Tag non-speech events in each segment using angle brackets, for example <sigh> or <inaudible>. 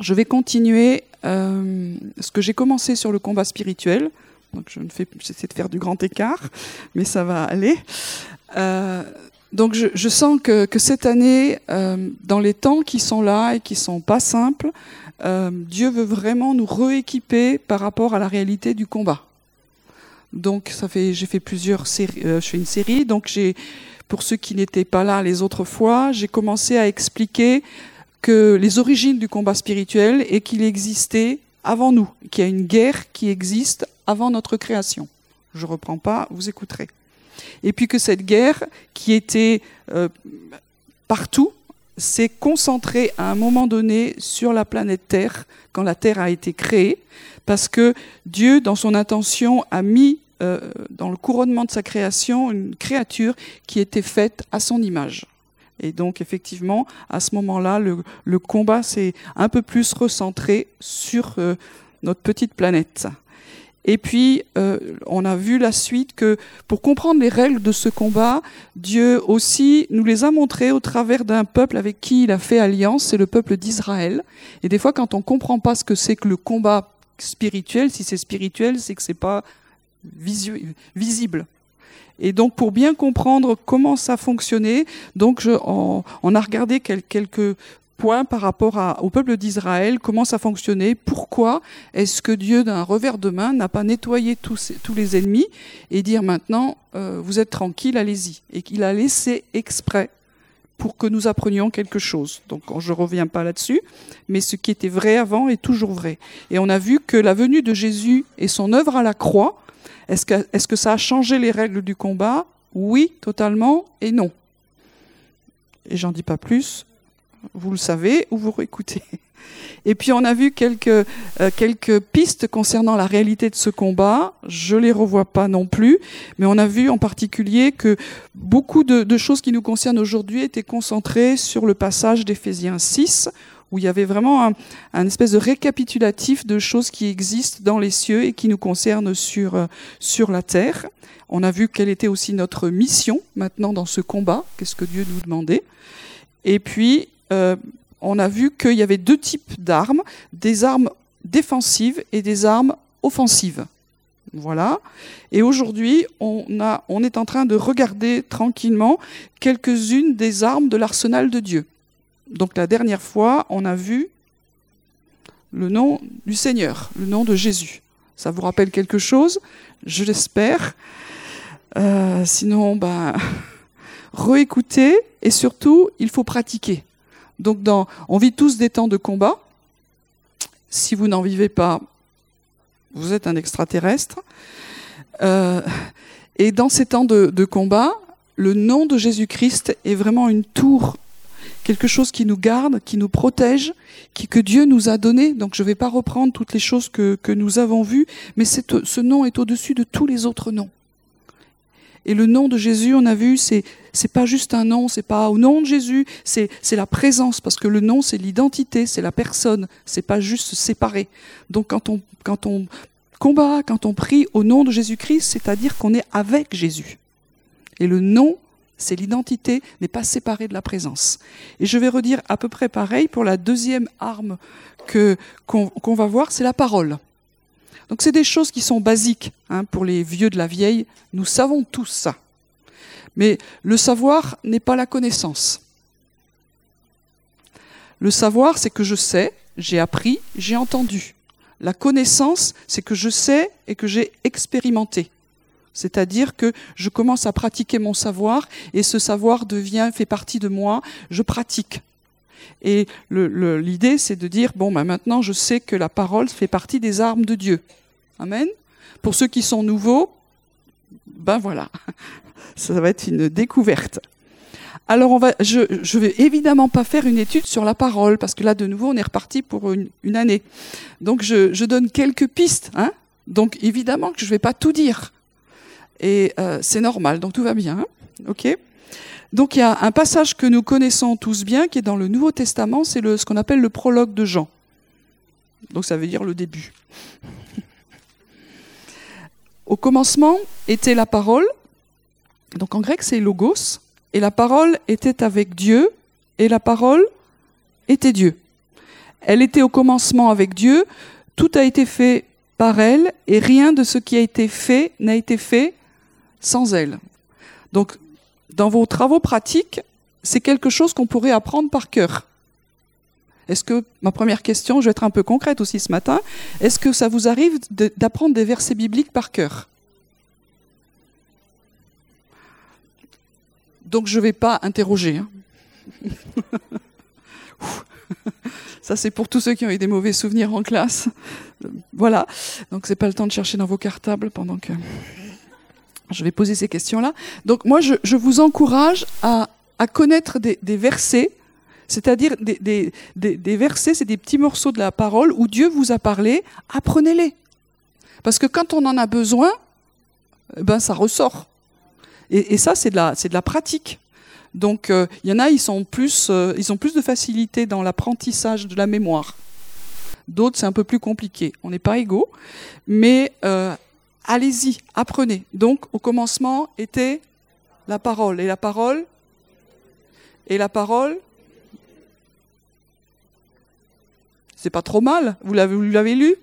je vais continuer euh, ce que j'ai commencé sur le combat spirituel. Donc je ne fais, j'essaie de faire du grand écart, mais ça va aller. Euh, donc je, sens que, cette année, euh, dans les temps qui sont là et qui sont pas simples, Dieu veut vraiment nous rééquiper par rapport à la réalité du combat. Donc ça fait, j'ai fait plusieurs séries, je fais une série. Donc j'ai, pour ceux qui n'étaient pas là les autres fois, j'ai commencé à expliquer que les origines du combat spirituel et qu'il existait avant nous, qu'il y a une guerre qui existe avant notre création. Je reprends pas, vous écouterez. Et puis que cette guerre, qui était euh, partout, s'est concentrée à un moment donné sur la planète Terre, quand la Terre a été créée, parce que Dieu, dans son intention, a mis euh, dans le couronnement de sa création une créature qui était faite à son image. Et donc, effectivement, à ce moment-là, le, combat s'est un peu plus recentré sur euh, notre petite planète. Et puis, euh, on a vu la suite que pour comprendre les règles de ce combat, Dieu aussi nous les a montrées au travers d'un peuple avec qui il a fait alliance, c'est le peuple d'Israël. Et des fois, quand on comprend pas ce que c'est que le combat spirituel, si c'est spirituel, c'est que c'est pas visible. Et donc, pour bien comprendre comment ça fonctionnait, donc on, a regardé quelques point par rapport au peuple d'Israël, comment ça fonctionnait, pourquoi est-ce que Dieu, d'un revers de main, n'a pas nettoyé tous, tous les ennemis et dire maintenant, euh, vous êtes tranquille, allez-y. Et qu'il a laissé exprès pour que nous apprenions quelque chose. Donc je ne reviens pas là-dessus, mais ce qui était vrai avant est toujours vrai. Et on a vu que la venue de Jésus et son œuvre à la croix, est-ce que, ça a changé les règles du combat? Oui, totalement, et non. Et j'en dis pas plus, vous le savez ou vous réécoutez. <laughs> Et puis on a vu quelques, euh, quelques pistes concernant la réalité de ce combat. Je les revois pas non plus, mais on a vu en particulier que beaucoup de, de choses qui nous concernent aujourd'hui étaient concentrées sur le passage d'Éphésiens 6, où il y avait vraiment un, un, espèce de récapitulatif de choses qui existent dans les cieux et qui nous concernent sur, euh, sur la terre. On a vu quelle était aussi notre mission maintenant dans ce combat, qu'est-ce que Dieu nous demandait. Et puis, euh, on a vu qu'il y avait deux types d'armes, des armes défensives et des armes offensives. Voilà. Et aujourd'hui, on, a, on est en train de regarder tranquillement quelques-unes des armes de l'arsenal de Dieu. Donc la dernière fois, on a vu le nom du Seigneur, le nom de Jésus. Ça vous rappelle quelque chose? Je l'espère. Euh, sinon, ben, <laughs> réécoutez et surtout, il faut pratiquer. Donc, on vit tous des temps de combat. Si vous n'en vivez pas, vous êtes un extraterrestre. Euh, et dans ces temps de combat, le nom de Jésus-Christ est vraiment une tour, quelque chose qui nous garde, qui nous protège, qui, que Dieu nous a donné. Donc je ne vais pas reprendre toutes les choses que, que nous avons vues, mais ce nom est au-dessus de tous les autres noms. Et le nom de Jésus, on a vu, c'est c'est pas juste un nom, c'est pas au nom de Jésus, c'est la présence parce que le nom c'est l'identité, c'est la personne, c'est pas juste se séparer. Donc quand on quand on combat, quand on prie au nom de Jésus-Christ, c'est-à-dire qu'on est avec Jésus. Et le nom, c'est l'identité, n'est pas séparé de la présence. Et je vais redire à peu près pareil pour la deuxième arme qu'on qu va voir, c'est la parole. Donc c'est des choses qui sont basiques hein, pour les vieux de la vieille. Nous savons tous ça. Mais le savoir n'est pas la connaissance. Le savoir, c'est que je sais, j'ai appris, j'ai entendu. La connaissance, c'est que je sais et que j'ai expérimenté. C'est-à-dire que je commence à pratiquer mon savoir et ce savoir devient, fait partie de moi, je pratique. Et l'idée, c'est de dire, bon, ben maintenant je sais que la parole fait partie des armes de Dieu. Amen. Pour ceux qui sont nouveaux, ben voilà, <laughs> ça va être une découverte. Alors on va, je je vais évidemment pas faire une étude sur la parole parce que là de nouveau on est reparti pour une, année. Donc je, je, donne quelques pistes. Hein donc évidemment que je vais pas tout dire et euh, c'est normal. Donc tout va bien. Hein ok. Donc il y a un passage que nous connaissons tous bien qui est dans le Nouveau Testament, c'est ce qu'on appelle le prologue de Jean. Donc ça veut dire le début. Au commencement était la parole, donc en grec c'est logos, et la parole était avec Dieu, et la parole était Dieu. elle était au commencement avec Dieu, tout a été fait par elle, et rien de ce qui a été fait n'a été fait sans elle. Donc, dans vos travaux pratiques, c'est quelque chose qu'on pourrait apprendre par cœur. Est-ce que, ma première question, je vais être un peu concrète aussi ce matin, est-ce que ça vous arrive d'apprendre des versets bibliques par cœur? Donc je ne vais pas interroger. Hein. <laughs> Ça, c'est pour tous ceux qui ont eu des mauvais souvenirs en classe. Voilà. Donc, c'est pas le temps de chercher dans vos cartables pendant que je vais poser ces questions-là. Donc, moi, je, vous encourage à, connaître des, versets, c'est-à-dire des, des versets, c'est des petits morceaux de la parole où Dieu vous a parlé. Apprenez-les. Parce que quand on en a besoin, eh ben, ça ressort. Et, ça, c'est de, la, de la pratique. Donc, il euh, y en a, ils, sont plus, euh, ils ont plus de facilité dans l'apprentissage de la mémoire. D'autres, c'est un peu plus compliqué. On n'est pas égaux. Mais euh, allez-y, apprenez. Donc, au commencement était la parole. Et la parole Et la parole C'est pas trop mal. Vous l'avez lu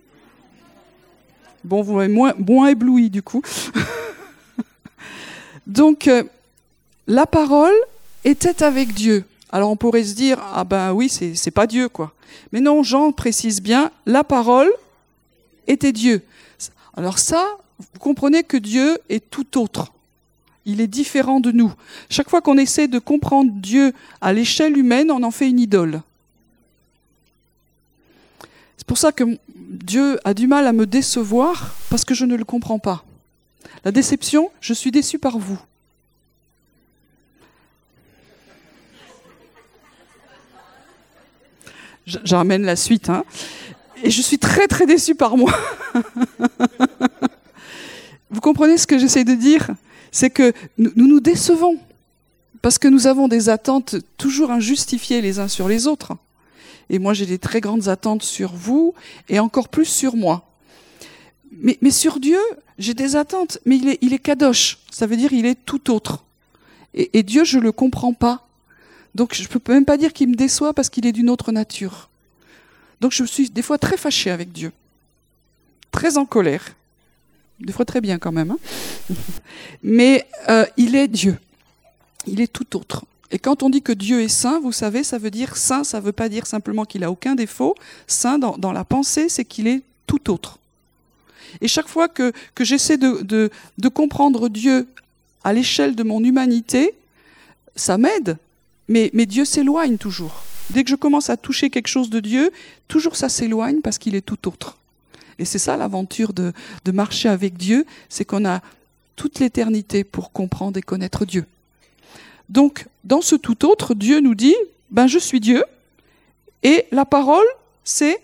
Bon, vous m'avez moins, ébloui du coup. <laughs> Donc, euh, la parole était avec Dieu. Alors on pourrait se dire, ah ben oui, c'est pas Dieu, quoi. Mais non, Jean précise bien, la parole était Dieu. Alors ça, vous comprenez que Dieu est tout autre. Il est différent de nous. Chaque fois qu'on essaie de comprendre Dieu à l'échelle humaine, on en fait une idole. C'est pour ça que Dieu a du mal à me décevoir parce que je ne le comprends pas. La déception, je suis déçu par vous. J'amène la suite. Hein. Et je suis très très déçu par moi. <laughs> vous comprenez ce que j'essaie de dire? C'est que nous nous décevons parce que nous avons des attentes toujours injustifiées les uns sur les autres. Et moi j'ai des très grandes attentes sur vous et encore plus sur moi. Mais, sur Dieu, j'ai des attentes, mais il est, il kadosh. Ça veut dire il est tout autre. Et, Dieu, je le comprends pas. Donc je ne peux même pas dire qu'il me déçoit parce qu'il est d'une autre nature. Donc je suis des fois très fâchée avec Dieu, très en colère, des fois très bien quand même. Hein. <laughs> Mais euh, il est Dieu, il est tout autre. Et quand on dit que Dieu est saint, vous savez, ça veut dire saint, ça ne veut pas dire simplement qu'il a aucun défaut. Saint dans, la pensée, c'est qu'il est tout autre. Et chaque fois que, j'essaie de comprendre Dieu à l'échelle de mon humanité, ça m'aide, mais, mais Dieu s'éloigne toujours. Dès que je commence à toucher quelque chose de Dieu, toujours ça s'éloigne parce qu'il est tout autre. Et c'est ça l'aventure de, de marcher avec Dieu, c'est qu'on a toute l'éternité pour comprendre et connaître Dieu. Donc, dans ce tout autre, Dieu nous dit, ben je suis Dieu, et la parole, c'est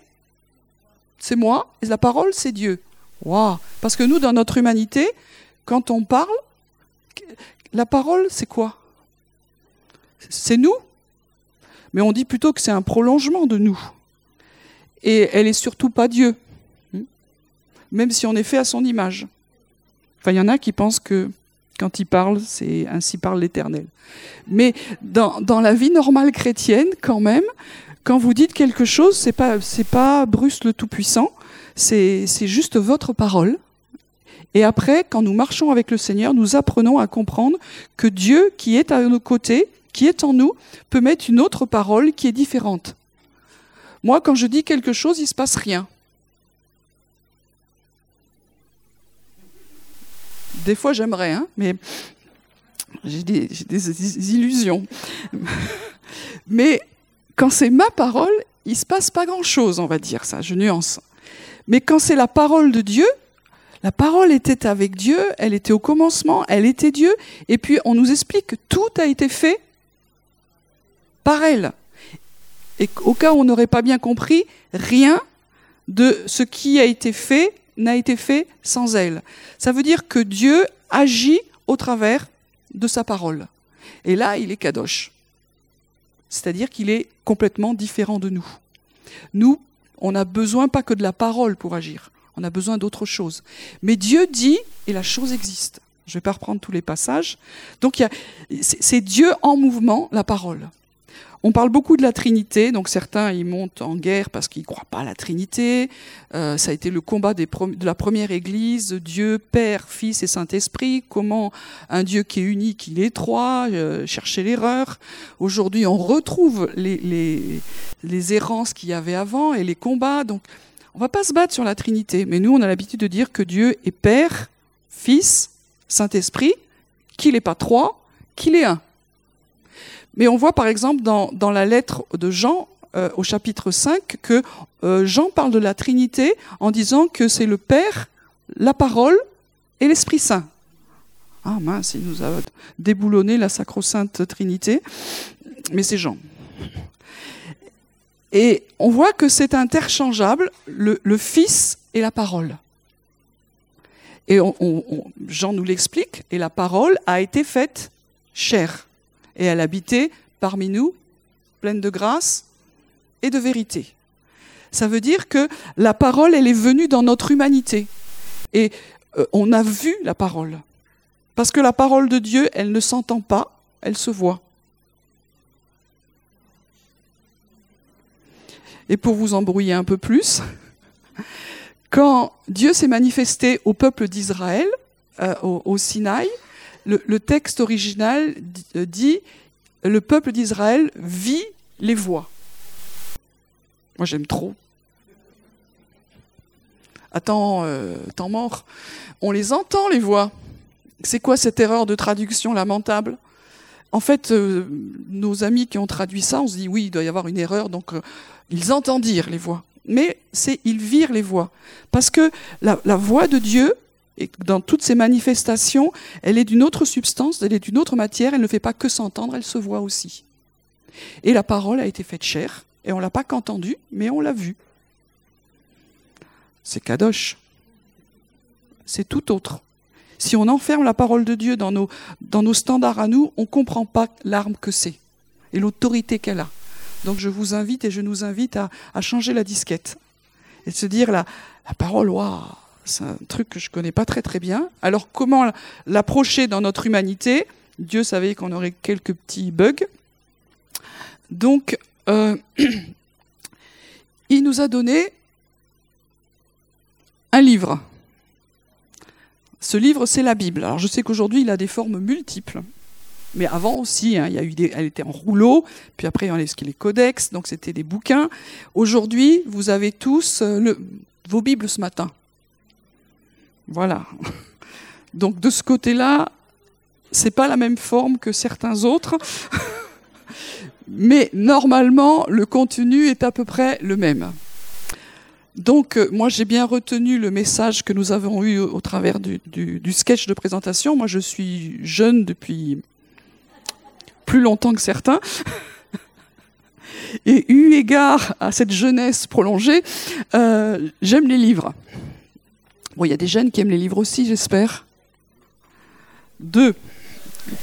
c'est moi, et la parole, c'est Dieu. Waouh Parce que nous, dans notre humanité, quand on parle, la parole, c'est quoi? C'est nous. Mais on dit plutôt que c'est un prolongement de nous. Et elle est surtout pas Dieu. Même si on est fait à son image. Enfin, il y en a qui pensent que quand il parle, c'est ainsi parle l'Éternel. Mais dans, la vie normale chrétienne, quand même, quand vous dites quelque chose, c'est pas pas Bruce le Tout-Puissant, c'est juste votre parole. Et après, quand nous marchons avec le Seigneur, nous apprenons à comprendre que Dieu, qui est à nos côtés, qui est en nous, peut mettre une autre parole qui est différente. Moi, quand je dis quelque chose, il ne se passe rien. Des fois, j'aimerais, hein, mais j'ai des, des, illusions. mais quand c'est ma parole, il ne se passe pas grand-chose, on va dire ça, je nuance. Mais quand c'est la parole de Dieu, la parole était avec Dieu, elle était au commencement, elle était Dieu, et puis on nous explique que tout a été fait par elle. Et au cas où on n'aurait pas bien compris, rien de ce qui a été fait n'a été fait sans elle. Ça veut dire que Dieu agit au travers de sa parole. Et là, il est kadosh. C'est-à-dire qu'il est complètement différent de nous. Nous, on n'a besoin pas que de la parole pour agir. On a besoin d'autre chose. Mais Dieu dit, et la chose existe. Je ne vais pas reprendre tous les passages. Donc c'est Dieu en mouvement, la parole. On parle beaucoup de la Trinité, donc certains y montent en guerre parce qu'ils ne croient pas à la Trinité. Euh, ça a été le combat de la première Église, Dieu, Père, Fils et Saint-Esprit. Comment un Dieu qui est unique, il est trois, euh, chercher l'erreur. Aujourd'hui, on retrouve les, les, les errances qu'il y avait avant et les combats. Donc, on va pas se battre sur la Trinité, mais nous, on a l'habitude de dire que Dieu est Père, Fils, Saint-Esprit, qu'il n'est pas trois, qu'il est un. Mais on voit par exemple dans, la lettre de Jean euh, au chapitre 5 que euh, Jean parle de la Trinité en disant que c'est le Père, la parole et l'Esprit Saint. Ah mince, il nous a déboulonné la sacro-sainte Trinité, mais c'est Jean. Et on voit que c'est interchangeable, le, Fils et la parole. Et on, Jean nous l'explique, et la parole a été faite chair et elle habitait parmi nous, pleine de grâce et de vérité. Ça veut dire que la parole, elle est venue dans notre humanité. Et euh, on a vu la parole. Parce que la parole de Dieu, elle ne s'entend pas, elle se voit. Et pour vous embrouiller un peu plus, <laughs> quand Dieu s'est manifesté au peuple d'Israël, euh, au, au Sinaï, le, texte original euh, dit le peuple d'Israël vit les voix. Moi j'aime trop. Attends, euh, temps mort. On les entend les voix. C'est quoi cette erreur de traduction lamentable? En fait, euh, nos amis qui ont traduit ça, on se dit oui, il doit y avoir une erreur, donc ils entendent dire les voix. Mais c'est ils virent les voix. Parce que la voix de Dieu, et dans toutes ces manifestations, elle est d'une autre substance, elle est d'une autre matière, elle ne fait pas que s'entendre, elle se voit aussi. Et la parole a été faite chair, et on l'a pas qu'entendue, mais on l'a vue. C'est kadosh. C'est tout autre. Si on enferme la parole de Dieu dans nos, dans nos standards à nous, on ne comprend pas l'arme que c'est et l'autorité qu'elle a. Donc je vous invite et je nous invite à, à changer la disquette et de se dire la, la parole, waouh, c'est un truc que je connais pas très très bien. Alors comment l'approcher dans notre humanité? Dieu savait qu'on aurait quelques petits bugs. Donc, euh, <clears throat> il nous a donné un livre. Ce livre, c'est la Bible. Alors je sais qu'aujourd'hui, il a des formes multiples. Mais avant aussi, hein, il y a eu des, elle était en rouleau, puis après, il y a les codex, donc c'était des bouquins. Aujourd'hui, vous avez tous euh, vos Bibles ce matin. Voilà. Donc de ce côté-là, c'est pas la même forme que certains autres, <laughs> mais normalement le contenu est à peu près le même. Donc euh, moi j'ai bien retenu le message que nous avons eu au, travers du, sketch de présentation. Moi je suis jeune depuis plus longtemps que certains. <laughs> Et eu égard à cette jeunesse prolongée, euh, j'aime les livres. Bon, il y a des jeunes qui aiment les livres aussi, j'espère. Deux. <laughs>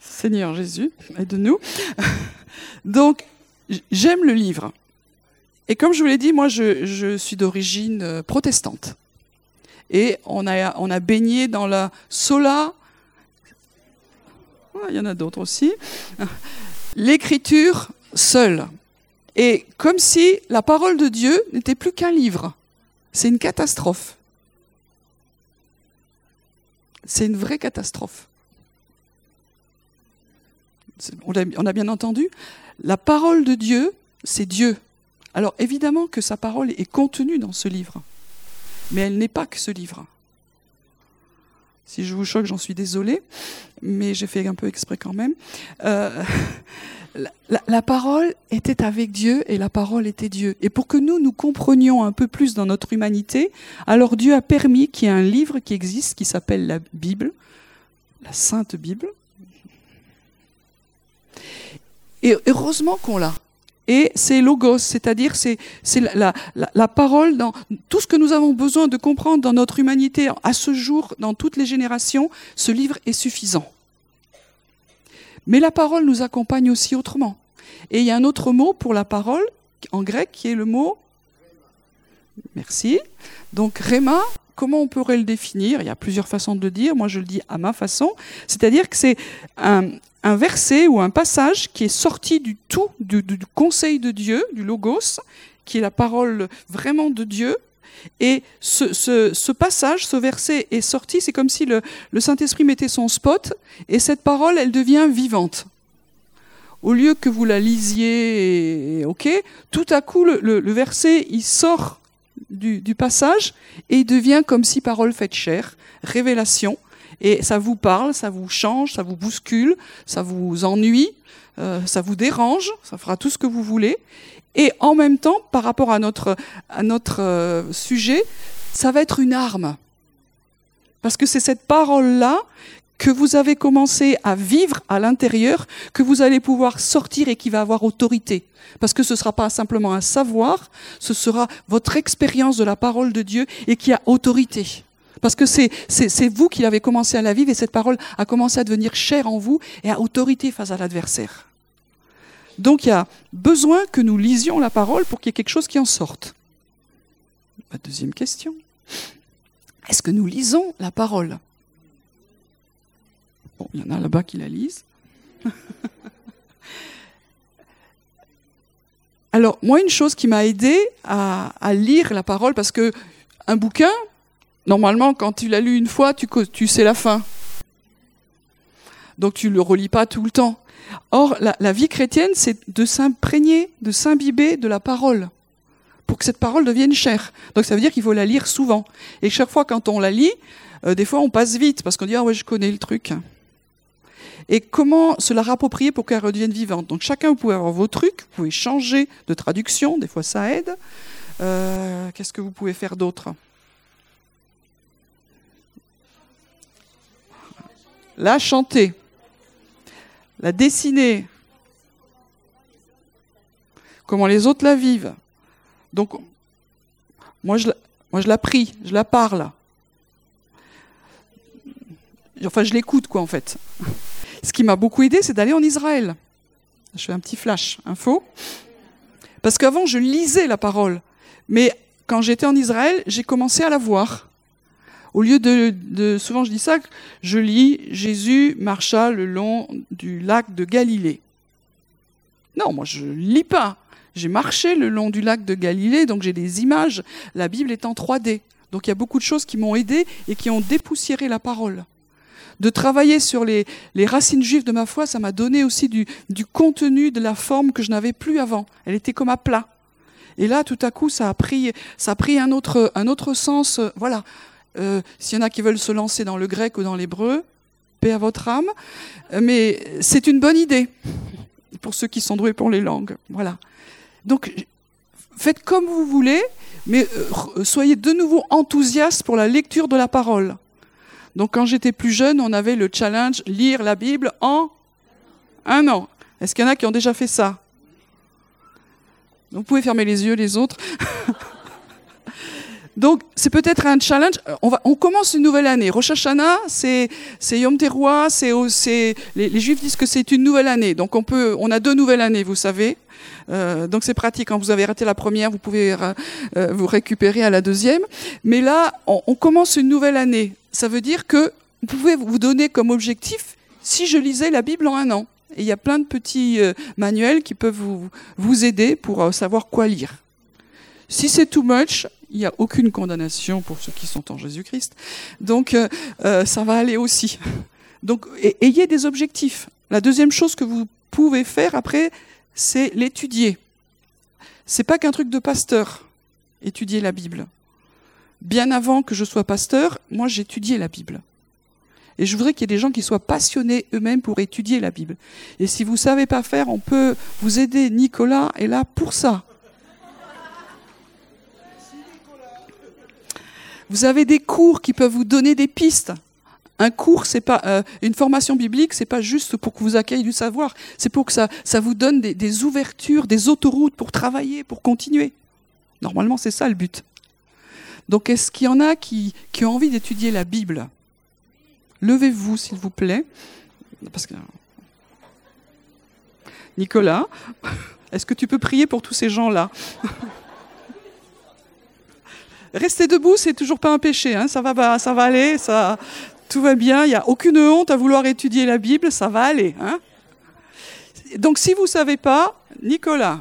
Seigneur Jésus, aide-nous. <laughs> Donc, j'aime le livre. Et comme je vous l'ai dit, moi, je, suis d'origine euh, protestante. Et on a, baigné dans la sola. Il y en a d'autres aussi. <laughs> L'écriture seule. Et comme si la parole de Dieu n'était plus qu'un livre. C'est une catastrophe. C'est une vraie catastrophe. On a, bien entendu, la parole de Dieu, c'est Dieu. Alors évidemment que sa parole est contenue dans ce livre, mais elle n'est pas que ce livre. Si je vous choque, j'en suis désolée, mais j'ai fait un peu exprès quand même. Euh, <laughs> la, parole était avec Dieu et la parole était Dieu. Et pour que nous, nous comprenions un peu plus dans notre humanité, alors Dieu a permis qu'il y ait un livre qui existe qui s'appelle la Bible, la Sainte Bible. Et heureusement qu'on l'a. Et c'est logos, c'est-à-dire c'est la, la, la, parole dans tout ce que nous avons besoin de comprendre dans notre humanité à ce jour, dans toutes les générations, ce livre est suffisant. Mais la parole nous accompagne aussi autrement. Et il y a un autre mot pour la parole en grec qui est le mot Merci. Donc Réma, comment on pourrait le définir Il y a plusieurs façons de le dire. Moi, je le dis à ma façon. C'est-à-dire que c'est un, verset ou un passage qui est sorti du tout, du, conseil de Dieu, du logos, qui est la parole vraiment de Dieu. Et ce, passage, ce verset est sorti, c'est comme si le, Saint-Esprit mettait son spot, et cette parole, elle devient vivante. Au lieu que vous la lisiez, ok, tout à coup, le, le verset, il sort du, passage et il devient comme si parole faite chair, révélation. Et ça vous parle, ça vous change, ça vous bouscule, ça vous ennuie, euh, ça vous dérange, ça fera tout ce que vous voulez. Et en même temps, par rapport à notre, à notre euh, sujet, ça va être une arme. Parce que c'est cette parole-là que vous avez commencé à vivre à l'intérieur, que vous allez pouvoir sortir et qui va avoir autorité. Parce que ce ne sera pas simplement un savoir, ce sera votre expérience de la parole de Dieu et qui a autorité. Parce que c'est, c'est, vous qui l'avez commencé à la vivre et cette parole a commencé à devenir chère en vous et à autorité face à l'adversaire. Donc il y a besoin que nous lisions la parole pour qu'il y ait quelque chose qui en sorte. Ma deuxième question. Est-ce que nous lisons la parole? Il y en a là-bas qui la lisent. <laughs> Alors, moi, une chose qui m'a aidé à, lire la parole, parce que un bouquin, normalement, quand tu l'as lu une fois, tu, sais la fin. Donc, tu ne le relis pas tout le temps. Or, la, la vie chrétienne, c'est de s'imprégner, de s'imbiber de la parole, pour que cette parole devienne chère. Donc, ça veut dire qu'il faut la lire souvent. Et chaque fois, quand on la lit, euh, des fois, on passe vite, parce qu'on dit, ah ouais, je connais le truc et comment se la rapproprier pour qu'elle redevienne vivante? Donc chacun, vous pouvez avoir vos trucs, vous pouvez changer de traduction, des fois ça aide. Euh, qu'est-ce que vous pouvez faire d'autre? La chanter, la dessiner, comment les autres la vivent. Donc, moi je, moi je la prie, je la parle. Enfin, je l'écoute, quoi, en fait. Ce qui m'a beaucoup aidé, c'est d'aller en Israël. Je fais un petit flash info. Parce qu'avant, je lisais la parole. Mais quand j'étais en Israël, j'ai commencé à la voir. Au lieu de, souvent je dis ça, je lis Jésus marcha le long du lac de Galilée. Non, moi je lis pas. J'ai marché le long du lac de Galilée, donc j'ai des images. La Bible est en 3D. Donc il y a beaucoup de choses qui m'ont aidé et qui ont dépoussiéré la parole de travailler sur les, racines juives de ma foi, ça m'a donné aussi du, contenu, de la forme que je n'avais plus avant. Elle était comme à plat. Et là, tout à coup, ça a pris, ça a pris un autre, un autre sens. Euh, voilà. Euh, s'il y en a qui veulent se lancer dans le grec ou dans l'hébreu, paix à votre âme. Euh, mais c'est une bonne idée pour ceux qui sont doués pour les langues. Voilà. Donc, faites comme vous voulez, mais soyez de nouveau enthousiastes pour la lecture de la parole. Donc quand j'étais plus jeune, on avait le challenge lire la Bible en un an. Est-ce qu'il y en a qui ont déjà fait ça? Vous pouvez fermer les yeux les autres. <laughs> Donc, c'est peut-être un challenge. On, va, on commence une nouvelle année. Rosh Hashanah, c'est, Yom Teruah, c'est, les, les, Juifs disent que c'est une nouvelle année. Donc, on peut, on a deux nouvelles années, vous savez. Euh, donc, c'est pratique. Quand vous avez raté la première, vous pouvez euh, vous récupérer à la deuxième. Mais là, on, on commence une nouvelle année. Ça veut dire que vous pouvez vous donner comme objectif, si je lisais la Bible en un an. Et il y a plein de petits euh, manuels qui peuvent vous, vous aider pour savoir quoi lire. Si c'est too much, il n'y a aucune condamnation pour ceux qui sont en Jésus-Christ. Donc, euh, euh, ça va aller aussi. <laughs> Donc, ayez des objectifs. La deuxième chose que vous pouvez faire après, c'est l'étudier. C'est pas qu'un truc de pasteur, étudier la Bible. Bien avant que je sois pasteur, moi j'étudiais la Bible. Et je voudrais qu'il y ait des gens qui soient passionnés eux-mêmes pour étudier la Bible. Et si vous savez pas faire, on peut vous aider. Nicolas est là pour ça. Vous avez des cours qui peuvent vous donner des pistes. Un cours, c'est pas euh, une formation biblique, c'est pas juste pour que vous accueilliez du savoir, c'est pour que ça, ça vous donne des, ouvertures, des autoroutes pour travailler, pour continuer. Normalement, c'est ça le but. Donc, est-ce qu'il y en a qui, qui ont envie d'étudier la Bible? Levez-vous, s'il vous plaît. Parce que... Nicolas, <laughs> est-ce que tu peux prier pour tous ces gens-là? <laughs> rester debout, c'est toujours pas un péché. Hein. Ça va, ça va aller, ça, tout va bien. Il n'y a aucune honte à vouloir étudier la Bible, ça va aller. Hein. Donc, si vous savez pas, Nicolas,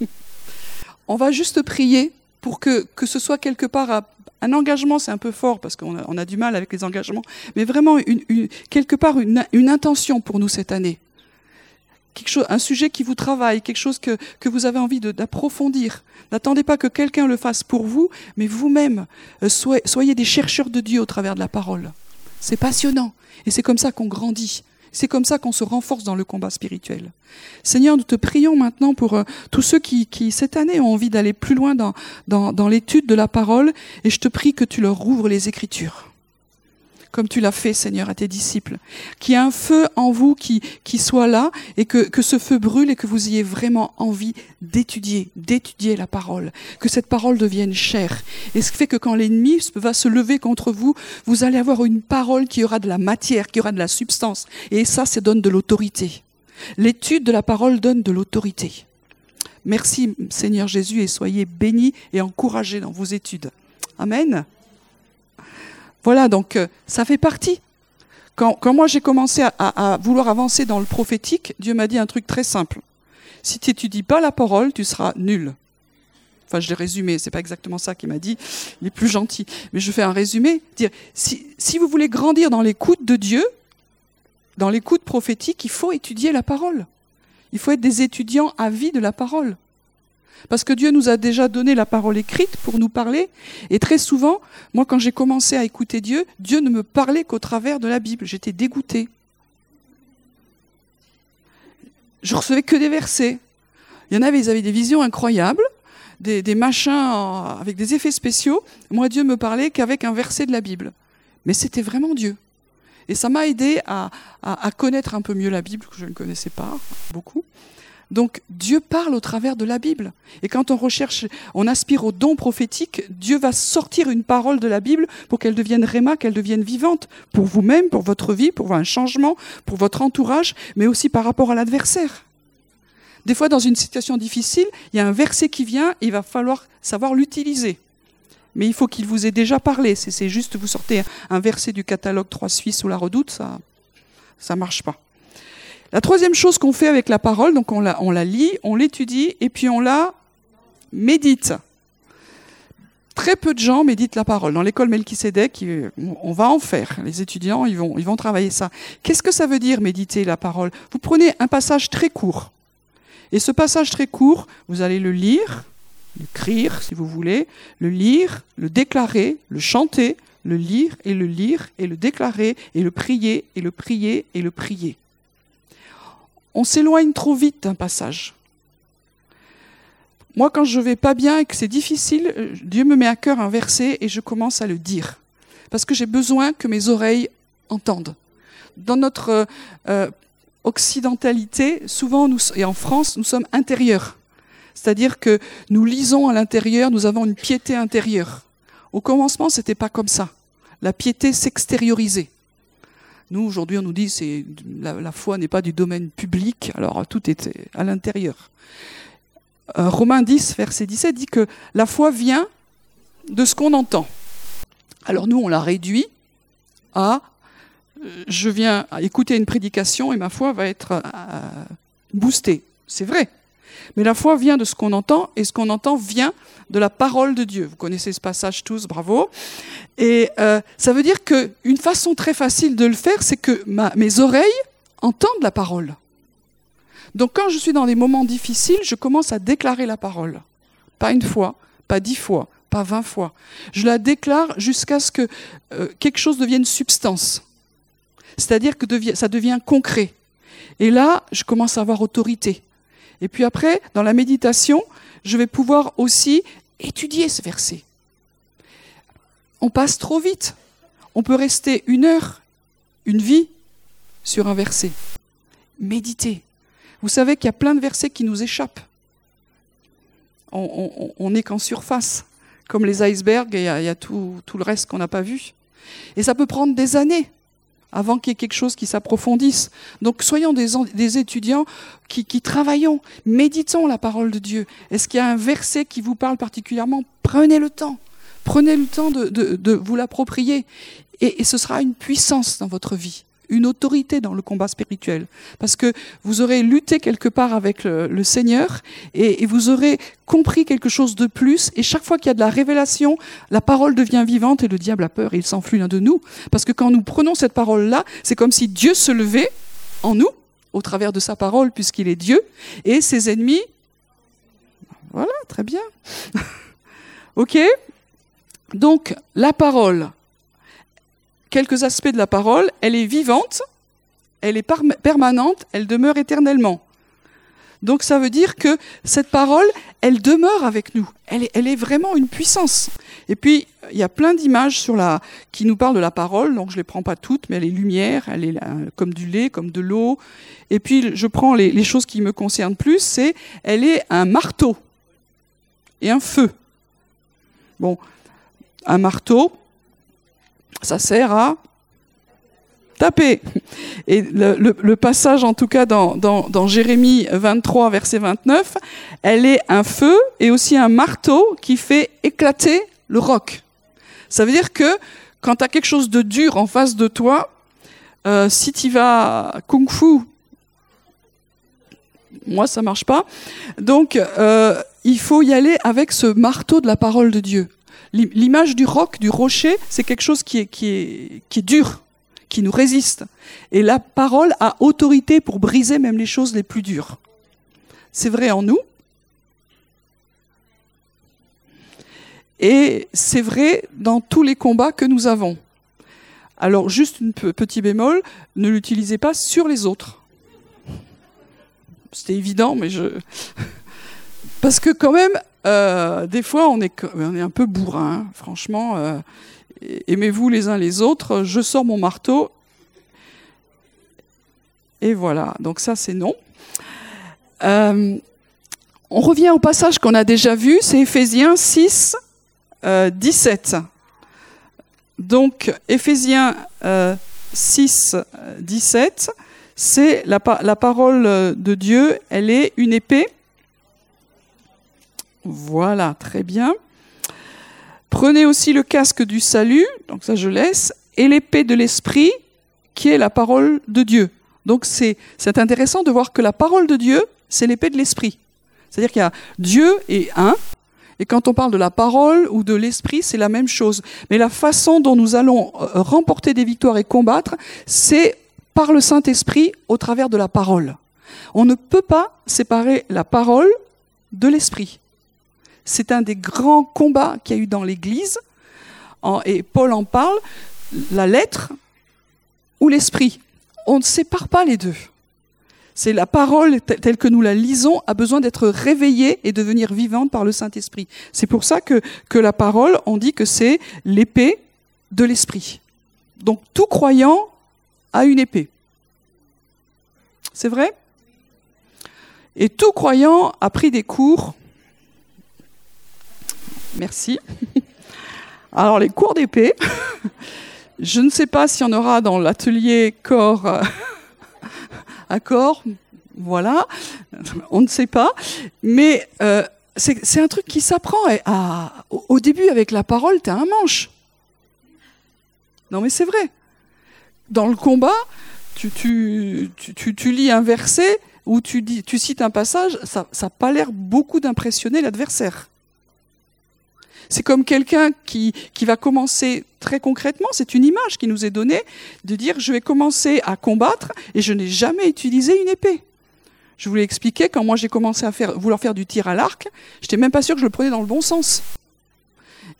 <laughs> on va juste prier pour que, que ce soit quelque part un engagement, c'est un peu fort parce qu'on a, a, du mal avec les engagements, mais vraiment une, quelque part une, intention pour nous cette année. Un sujet qui vous travaille, quelque chose que, que vous avez envie d'approfondir. N'attendez pas que quelqu'un le fasse pour vous, mais vous-même, euh, soyez, des chercheurs de Dieu au travers de la parole. C'est passionnant. Et c'est comme ça qu'on grandit. C'est comme ça qu'on se renforce dans le combat spirituel. Seigneur, nous te prions maintenant pour euh, tous ceux qui, cette année, ont envie d'aller plus loin dans, dans, dans l'étude de la parole, et je te prie que tu leur rouvres les Écritures comme tu l'as fait, Seigneur, à tes disciples. Qu'il y ait un feu en vous qui, qui soit là et que, que ce feu brûle et que vous ayez vraiment envie d'étudier, d'étudier la parole. Que cette parole devienne chère. Et ce qui fait que quand l'ennemi va se lever contre vous, vous allez avoir une parole qui aura de la matière, qui aura de la substance. Et ça, ça donne de l'autorité. L'étude de la parole donne de l'autorité. Merci Seigneur Jésus et soyez bénis et encouragés dans vos études. Amen. Voilà, donc euh, ça fait partie. Quand, moi j'ai commencé à, à, vouloir avancer dans le prophétique, Dieu m'a dit un truc très simple. Si tu n'étudies pas la parole, tu seras nul. Enfin, je l'ai résumé, c'est pas exactement ça qu'il m'a dit, il est plus gentil. Mais je fais un résumé, dire, si, si vous voulez grandir dans l'écoute de Dieu, dans l'écoute prophétique, il faut étudier la parole. Il faut être des étudiants à vie de la parole. Parce que Dieu nous a déjà donné la parole écrite pour nous parler. Et très souvent, moi, quand j'ai commencé à écouter Dieu, Dieu ne me parlait qu'au travers de la Bible. J'étais dégoûté. Je recevais que des versets. Il y en avait, ils avaient des visions incroyables, des, machins avec des effets spéciaux. Moi, Dieu me parlait qu'avec un verset de la Bible. Mais c'était vraiment Dieu. Et ça m'a aidé à, connaître un peu mieux la Bible, que je ne connaissais pas beaucoup. Donc Dieu parle au travers de la Bible. Et quand on recherche, on aspire au don prophétique, Dieu va sortir une parole de la Bible pour qu'elle devienne réma, qu'elle devienne vivante pour vous-même, pour votre vie, pour un changement, pour votre entourage, mais aussi par rapport à l'adversaire. Des fois, dans une situation difficile, il y a un verset qui vient, il va falloir savoir l'utiliser. Mais il faut qu'il vous ait déjà parlé. C'est juste vous sortez un verset du catalogue 3 Suisses ou la redoute, ça ça marche pas. La troisième chose qu'on fait avec la parole, donc on la, lit, on l'étudie et puis on la médite. Très peu de gens méditent la parole. Dans l'école Melchisedec, on va en faire. Les étudiants, ils vont, ils vont travailler ça. Qu'est-ce que ça veut dire méditer la parole? Vous prenez un passage très court. Et ce passage très court, vous allez le lire, l'écrire si vous voulez, le lire, le déclarer, le chanter, le lire et le lire et le déclarer et le prier et le prier et le prier on s'éloigne trop vite d'un passage. Moi, quand je vais pas bien et que c'est difficile, euh, Dieu me met à cœur un verset et je commence à le dire. Parce que j'ai besoin que mes oreilles entendent. Dans notre euh, euh, occidentalité, souvent, et en France, nous sommes intérieurs. C'est-à-dire que nous lisons à l'intérieur, nous avons une piété intérieure. Au commencement, c'était pas comme ça. La piété s'extériorisait. Nous, aujourd'hui, on nous dit que la, foi n'est pas du domaine public, alors tout est à l'intérieur. Euh, Romains 10, verset 17 dit que la foi vient de ce qu'on entend. Alors nous, on l'a réduit à euh, je viens écouter une prédication et ma foi va être euh, boostée. C'est vrai. Mais la foi vient de ce qu'on entend, et ce qu'on entend vient de la parole de Dieu. Vous connaissez ce passage tous, bravo. Et euh, ça veut dire qu'une façon très facile de le faire, c'est que mes oreilles entendent la parole. Donc quand je suis dans des moments difficiles, je commence à déclarer la parole. Pas une fois, pas dix fois, pas vingt fois. Je la déclare jusqu'à ce que euh, quelque chose devienne substance. C'est-à-dire que ça devient concret. Et là, je commence à avoir autorité. Et puis après, dans la méditation, je vais pouvoir aussi étudier ce verset. On passe trop vite. On peut rester une heure, une vie sur un verset. Méditer. Vous savez qu'il y a plein de versets qui nous échappent. On n'est qu'en surface. Comme les icebergs, il y il y a tout le reste qu'on n'a pas vu. Et ça peut prendre des années avant qu'il y ait quelque chose qui s'approfondisse. Donc soyons des, étudiants qui, qui, travaillons, méditons la parole de Dieu. Est-ce qu'il y a un verset qui vous parle particulièrement? Prenez le temps. Prenez le temps de, vous l'approprier et, ce sera une puissance dans votre vie, une autorité dans le combat spirituel. Parce que vous aurez lutté quelque part avec le, Seigneur et, vous aurez compris quelque chose de plus. Et chaque fois qu'il y a de la révélation, la parole devient vivante et le diable a peur et il s'enfuit l'un de nous. Parce que quand nous prenons cette parole-là, c'est comme si Dieu se levait en nous au travers de sa parole puisqu'il est Dieu et ses ennemis. Voilà, très bien. <laughs> ok? Donc, la parole, quelques aspects de la parole, elle est vivante, elle est permanente, elle demeure éternellement. Donc ça veut dire que cette parole, elle demeure avec nous. Elle est, vraiment une puissance. Et puis, il y a plein d'images qui nous parlent de la parole, donc je les prends pas toutes, mais elle est lumière, elle est comme du lait, comme de l'eau. Et puis, je prends les, les choses qui me concernent plus, c'est, elle est un marteau et un feu. Bon, un marteau, ça sert à taper. Et le, passage, en tout cas dans, dans, Jérémie 23, verset 29, elle est un feu et aussi un marteau qui fait éclater le roc. Ça veut dire que quand tu as quelque chose de dur en face de toi, euh, si tu vas kung fu, moi ça marche pas, donc euh, il faut y aller avec ce marteau de la parole de Dieu. L'image du roc, du rocher, c'est quelque chose qui est, dur, qui nous résiste. Et la parole a autorité pour briser même les choses les plus dures. C'est vrai en nous. Et c'est vrai dans tous les combats que nous avons. Alors, juste un petit bémol, ne l'utilisez pas sur les autres. C'était évident, mais je. <laughs> Parce que quand même, euh, des fois, on est, un peu bourrin, hein. franchement. Euh, aimez-vous les uns les autres. Je sors mon marteau. Et voilà, donc ça c'est non. Euh, on revient au passage qu'on a déjà vu, c'est Éphésiens 6, 17. Donc Éphésiens 6, 17, c'est la parole de Dieu, elle est une épée voilà, très bien. Prenez aussi le casque du salut, donc ça je laisse, et l'épée de l'esprit, qui est la parole de Dieu. Donc c'est intéressant de voir que la parole de Dieu, c'est l'épée de l'esprit. C'est-à-dire qu'il y a Dieu et un, et quand on parle de la parole ou de l'esprit, c'est la même chose. Mais la façon dont nous allons euh, remporter des victoires et combattre, c'est par le Saint-Esprit au travers de la parole. On ne peut pas séparer la parole de l'esprit. C'est un des grands combats qu'il y a eu dans l'Église. Et Paul en parle, la lettre ou l'esprit. On ne sépare pas les deux. C'est la parole telle que nous la lisons a besoin d'être réveillée et devenir vivante par le Saint-Esprit. C'est pour ça que, que la parole, on dit que c'est l'épée de l'Esprit. Donc tout croyant a une épée. C'est vrai? Et tout croyant a pris des cours Merci. <laughs> Alors, les cours d'épée, <laughs> je ne sais pas s'il y en aura dans l'atelier corps euh, <laughs> à corps, voilà, on ne sait pas, mais euh, c'est un truc qui s'apprend. Au début, avec la parole, tu as un manche. Non, mais c'est vrai. Dans le combat, tu, tu, lis un verset ou tu, tu cites un passage, ça n'a pas l'air beaucoup d'impressionner l'adversaire. C'est comme quelqu'un qui, qui va commencer très concrètement, c'est une image qui nous est donnée, de dire je vais commencer à combattre et je n'ai jamais utilisé une épée. Je vous l'ai expliqué, quand moi j'ai commencé à faire, vouloir faire du tir à l'arc, j'étais même pas sûr que je le prenais dans le bon sens.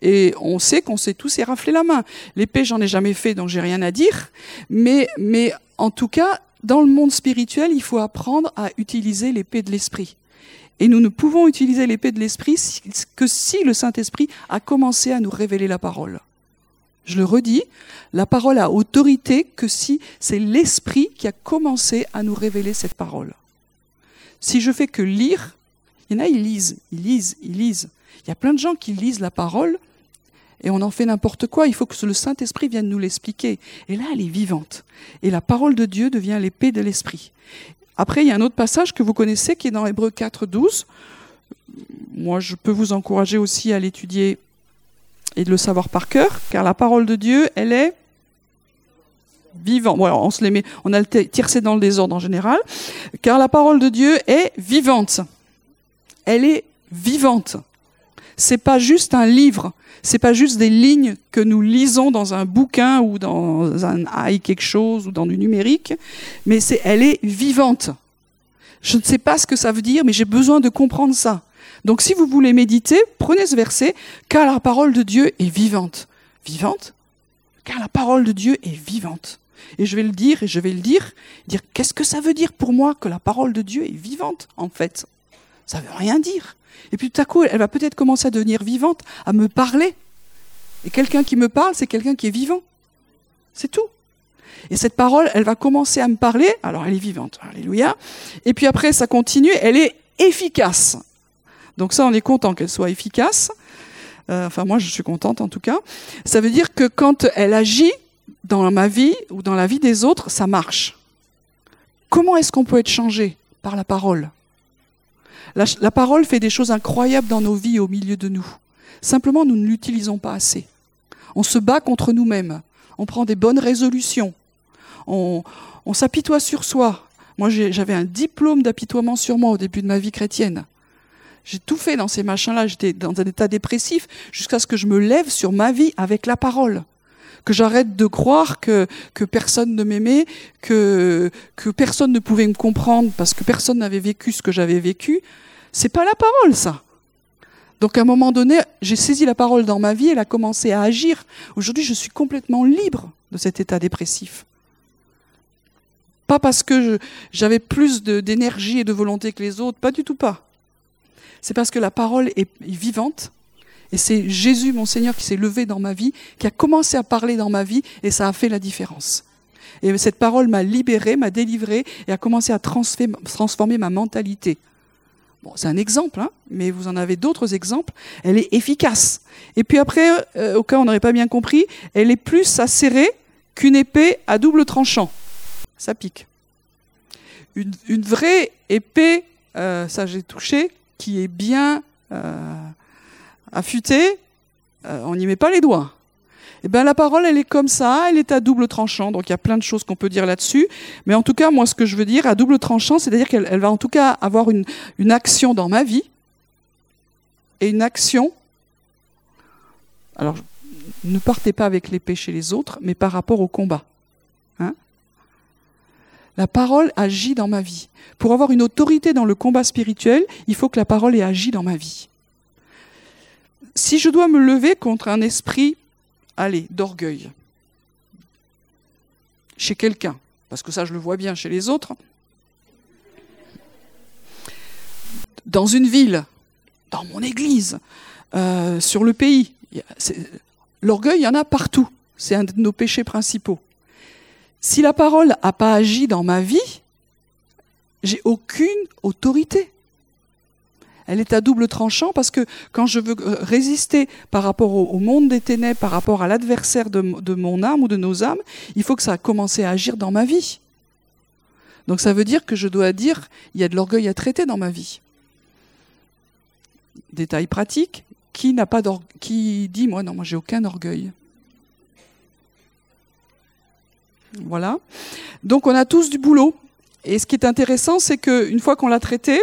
Et on sait qu'on s'est tous éraflé la main. L'épée, j'en ai jamais fait, donc j'ai rien à dire. Mais, mais en tout cas, dans le monde spirituel, il faut apprendre à utiliser l'épée de l'esprit. Et nous ne pouvons utiliser l'épée de l'Esprit que si le Saint-Esprit a commencé à nous révéler la parole. Je le redis, la parole a autorité que si c'est l'Esprit qui a commencé à nous révéler cette parole. Si je fais que lire, il y en a, ils lisent, ils lisent, ils lisent. Il y a plein de gens qui lisent la parole et on en fait n'importe quoi. Il faut que le Saint-Esprit vienne nous l'expliquer. Et là, elle est vivante. Et la parole de Dieu devient l'épée de l'Esprit. Après, il y a un autre passage que vous connaissez qui est dans Hébreu 4, 12. Moi, je peux vous encourager aussi à l'étudier et de le savoir par cœur, car la parole de Dieu, elle est vivante. Bon, on se les met, on a le tiercé dans le désordre en général, car la parole de Dieu est vivante. Elle est vivante. C'est pas juste un livre, c'est pas juste des lignes que nous lisons dans un bouquin ou dans un i quelque chose ou dans du numérique, mais c'est elle est vivante. Je ne sais pas ce que ça veut dire, mais j'ai besoin de comprendre ça. Donc si vous voulez méditer, prenez ce verset, car la parole de Dieu est vivante. Vivante? Car la parole de Dieu est vivante. Et je vais le dire, et je vais le dire, dire qu'est-ce que ça veut dire pour moi que la parole de Dieu est vivante, en fait? Ça veut rien dire. Et puis tout à coup, elle va peut-être commencer à devenir vivante, à me parler. Et quelqu'un qui me parle, c'est quelqu'un qui est vivant. C'est tout. Et cette parole, elle va commencer à me parler. Alors, elle est vivante. Alléluia. Et puis après, ça continue. Elle est efficace. Donc ça, on est content qu'elle soit efficace. Euh, enfin, moi, je suis contente en tout cas. Ça veut dire que quand elle agit dans ma vie ou dans la vie des autres, ça marche. Comment est-ce qu'on peut être changé par la parole? La, parole fait des choses incroyables dans nos vies au milieu de nous. Simplement, nous ne l'utilisons pas assez. On se bat contre nous-mêmes. On prend des bonnes résolutions. On, on s'apitoie sur soi. Moi, j'avais un diplôme d'apitoiement sur moi au début de ma vie chrétienne. J'ai tout fait dans ces machins-là. J'étais dans un état dépressif jusqu'à ce que je me lève sur ma vie avec la parole. Que j'arrête de croire que, personne ne m'aimait, que, que personne ne pouvait me comprendre parce que personne n'avait vécu ce que j'avais vécu. C'est pas la parole, ça. Donc à un moment donné, j'ai saisi la parole dans ma vie, elle a commencé à agir. Aujourd'hui, je suis complètement libre de cet état dépressif. Pas parce que j'avais plus d'énergie et de volonté que les autres, pas du tout pas c'est parce que la parole est, vivante. Et c'est Jésus, mon Seigneur, qui s'est levé dans ma vie, qui a commencé à parler dans ma vie, et ça a fait la différence. Et cette parole m'a libéré, m'a délivré, et a commencé à transformer ma mentalité. Bon, c'est un exemple, hein, mais vous en avez d'autres exemples. Elle est efficace. Et puis après, au cas où on n'aurait pas bien compris, elle est plus acérée qu'une épée à double tranchant. Ça pique. Une, vraie épée, euh, ça j'ai touché, qui est bien euh, affûté, euh, on n'y met pas les doigts. Eh bien, la parole, elle est comme ça, elle est à double tranchant. Donc, il y a plein de choses qu'on peut dire là-dessus. Mais en tout cas, moi, ce que je veux dire, à double tranchant, c'est-à-dire qu'elle va en tout cas avoir une, action dans ma vie et une action. Alors, ne partez pas avec l'épée chez les autres, mais par rapport au combat. Hein la parole agit dans ma vie. Pour avoir une autorité dans le combat spirituel, il faut que la parole ait agi dans ma vie. Si je dois me lever contre un esprit, allez, d'orgueil, chez quelqu'un, parce que ça je le vois bien chez les autres, dans une ville, dans mon église, euh, sur le pays, l'orgueil, il y en a partout. C'est un de nos péchés principaux. Si la parole n'a pas agi dans ma vie, j'ai aucune autorité. Elle est à double tranchant parce que quand je veux euh, résister par rapport au, monde des ténèbres, par rapport à l'adversaire de, mon âme ou de nos âmes, il faut que ça a commencé à agir dans ma vie. Donc ça veut dire que je dois dire, il y a de l'orgueil à traiter dans ma vie. Détail pratique, qui n'a pas qui dit moi non, moi j'ai aucun orgueil. Voilà. Donc on a tous du boulot. Et ce qui est intéressant, c'est qu'une fois qu'on l'a traité,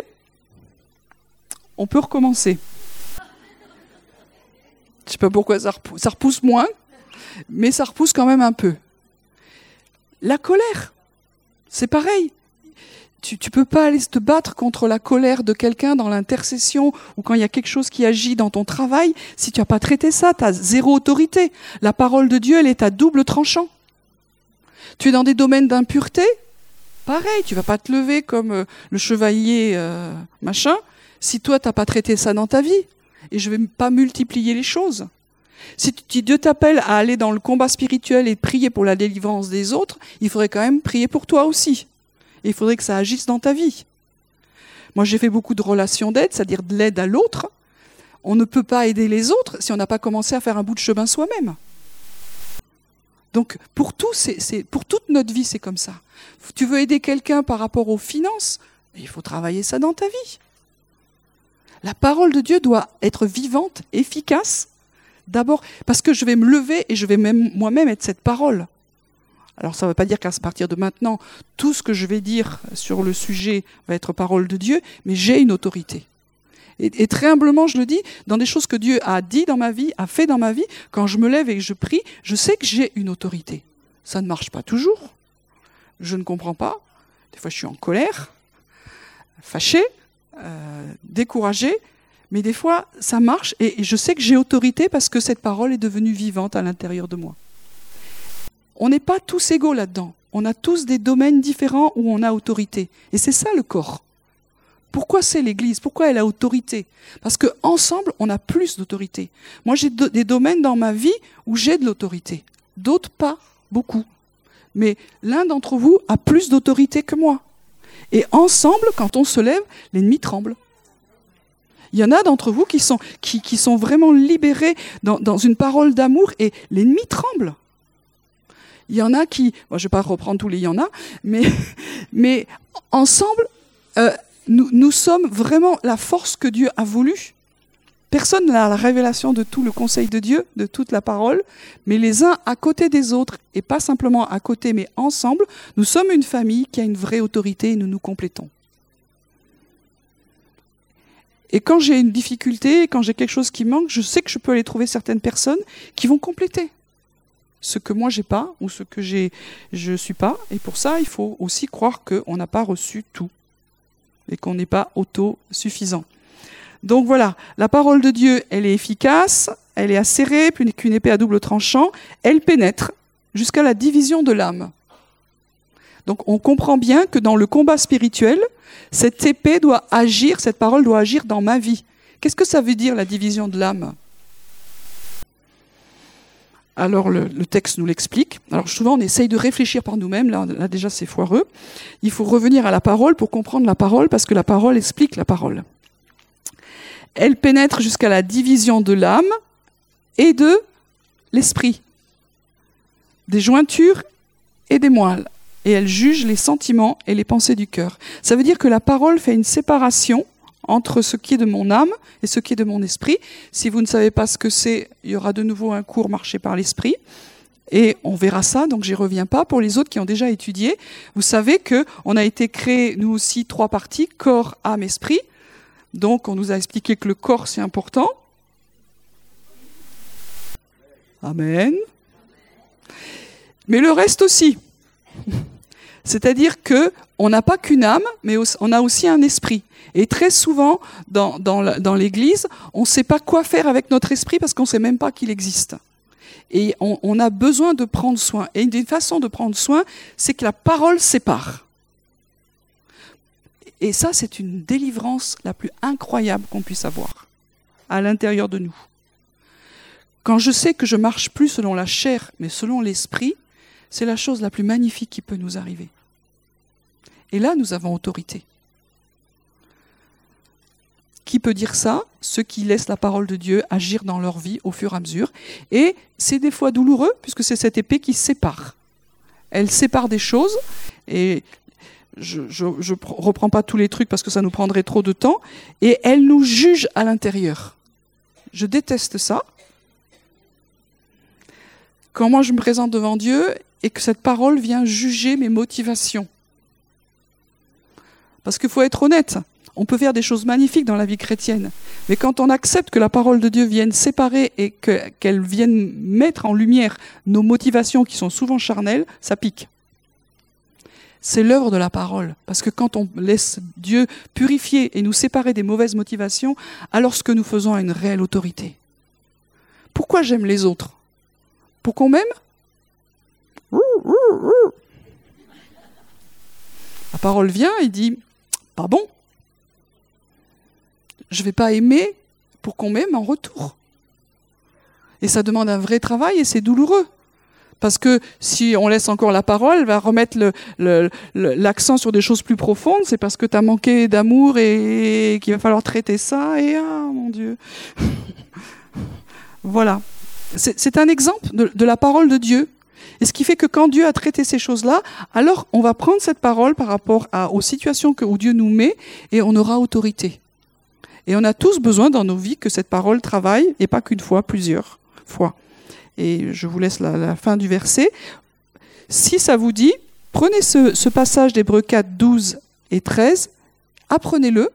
on peut recommencer. Je ne sais pas pourquoi ça repousse, moins, mais ça repousse quand même un peu. La colère, c'est pareil. Tu ne peux pas aller te battre contre la colère de quelqu'un dans l'intercession ou quand il y a quelque chose qui agit dans ton travail. Si tu n'as pas traité ça, tu as zéro autorité. La parole de Dieu, elle est à double tranchant. Tu es dans des domaines d'impureté Pareil, tu vas pas te lever comme euh, le chevalier euh, machin si toi t'as pas traité ça dans ta vie. Et je vais pas multiplier les choses. Si Dieu t'appelle à aller dans le combat spirituel et prier pour la délivrance des autres, il faudrait quand même prier pour toi aussi. Il faudrait que ça agisse dans ta vie. Moi, j'ai fait beaucoup de relations d'aide, c'est-à-dire de l'aide à l'autre. On ne peut pas aider les autres si on n'a pas commencé à faire un bout de chemin soi-même. Donc pour tout, c'est, pour toute notre vie, c'est comme ça. Tu veux aider quelqu'un par rapport aux finances, il faut travailler ça dans ta vie. La parole de Dieu doit être vivante, efficace, d'abord parce que je vais me lever et je vais même moi-même être cette parole. Alors ça ne veut pas dire qu'à partir de maintenant, tout ce que je vais dire sur le sujet va être parole de Dieu, mais j'ai une autorité. Et, très humblement, je le dis, dans des choses que Dieu a dit dans ma vie, a fait dans ma vie, quand je me lève et que je prie, je sais que j'ai une autorité. Ça ne marche pas toujours. Je ne comprends pas. Des fois, je suis en colère, fâché, euh, découragé, mais des fois, ça marche et je sais que j'ai autorité parce que cette parole est devenue vivante à l'intérieur de moi. On n'est pas tous égaux là-dedans. On a tous des domaines différents où on a autorité. Et c'est ça le corps. Pourquoi c'est l'Église? Pourquoi elle a autorité? Parce qu'ensemble, on a plus d'autorité. Moi, j'ai des domaines dans ma vie où j'ai de l'autorité. D'autres pas, beaucoup. Mais l'un d'entre vous a plus d'autorité que moi. Et ensemble, quand on se lève, l'ennemi tremble. Il y en a d'entre vous qui sont, vraiment libérés dans, une parole d'amour et l'ennemi tremble. Il y en a qui, je ne vais pas reprendre tous les il y en a, mais, <laughs> mais ensemble, euh, nous, nous sommes vraiment la force que Dieu a voulu. Personne n'a la révélation de tout le conseil de Dieu, de toute la parole, mais les uns à côté des autres, et pas simplement à côté, mais ensemble, nous sommes une famille qui a une vraie autorité et nous nous complétons. Et quand j'ai une difficulté, quand j'ai quelque chose qui manque, je sais que je peux aller trouver certaines personnes qui vont compléter ce que moi j'ai pas ou ce que j'ai je suis pas. Et pour ça, il faut aussi croire qu'on n'a pas reçu tout et qu'on n'est pas autosuffisant. Donc voilà, la parole de Dieu, elle est efficace, elle est acérée, plus qu'une épée à double tranchant, elle pénètre jusqu'à la division de l'âme. Donc on comprend bien que dans le combat spirituel, cette épée doit agir, cette parole doit agir dans ma vie. Qu'est-ce que ça veut dire la division de l'âme? Alors le, texte nous l'explique. Alors souvent on essaye de réfléchir par nous-mêmes, là, là déjà c'est foireux. Il faut revenir à la parole pour comprendre la parole, parce que la parole explique la parole. Elle pénètre jusqu'à la division de l'âme et de l'esprit, des jointures et des moelles et elle juge les sentiments et les pensées du cœur. Ça veut dire que la parole fait une séparation entre ce qui est de mon âme et ce qui est de mon esprit. Si vous ne savez pas ce que c'est, il y aura de nouveau un cours marché par l'esprit. Et on verra ça, donc j'y reviens pas. Pour les autres qui ont déjà étudié, vous savez que on a été créé, nous aussi, trois parties, corps, âme, esprit. Donc on nous a expliqué que le corps, c'est important. Amen. Mais le reste aussi. <laughs> C'est-à-dire que on n'a pas qu'une âme, mais on a aussi un esprit. Et très souvent, dans, l'Église, on ne sait pas quoi faire avec notre esprit parce qu'on ne sait même pas qu'il existe. Et on, on, a besoin de prendre soin. Et une façon de prendre soin, c'est que la parole sépare. Et ça, c'est une délivrance la plus incroyable qu'on puisse avoir à l'intérieur de nous. Quand je sais que je marche plus selon la chair, mais selon l'esprit, c'est la chose la plus magnifique qui peut nous arriver. Et là, nous avons autorité. Qui peut dire ça? Ceux qui laissent la parole de Dieu agir dans leur vie au fur et à mesure. Et c'est des fois douloureux, puisque c'est cette épée qui sépare. Elle sépare des choses, et je ne reprends pas tous les trucs parce que ça nous prendrait trop de temps, et elle nous juge à l'intérieur. Je déteste ça. Quand moi je me présente devant Dieu et que cette parole vient juger mes motivations. Parce qu'il faut être honnête, on peut faire des choses magnifiques dans la vie chrétienne, mais quand on accepte que la parole de Dieu vienne séparer et qu'elle vienne mettre en lumière nos motivations qui sont souvent charnelles, ça pique. C'est l'œuvre de la parole, parce que quand on laisse Dieu purifier et nous séparer des mauvaises motivations, alors ce que nous faisons a une réelle autorité. Pourquoi j'aime les autres? Pour qu'on m'aime? La parole vient et dit Pas bon. Je ne vais pas aimer pour qu'on m'aime en retour. Et ça demande un vrai travail et c'est douloureux. Parce que si on laisse encore la parole, va remettre l'accent sur des choses plus profondes. C'est parce que tu as manqué d'amour et, qu'il va falloir traiter ça. Et ah, mon Dieu. <laughs> voilà. C'est un exemple de, la parole de Dieu et ce qui fait que quand Dieu a traité ces choses-là, alors on va prendre cette parole par rapport aux situations que, où Dieu nous met et on aura autorité. Et on a tous besoin dans nos vies que cette parole travaille, et pas qu'une fois, plusieurs, fois. Et je vous laisse la, fin du verset. Si ça vous dit, prenez ce, passage d'Hébreu 4, 12 et 13, apprenez-le,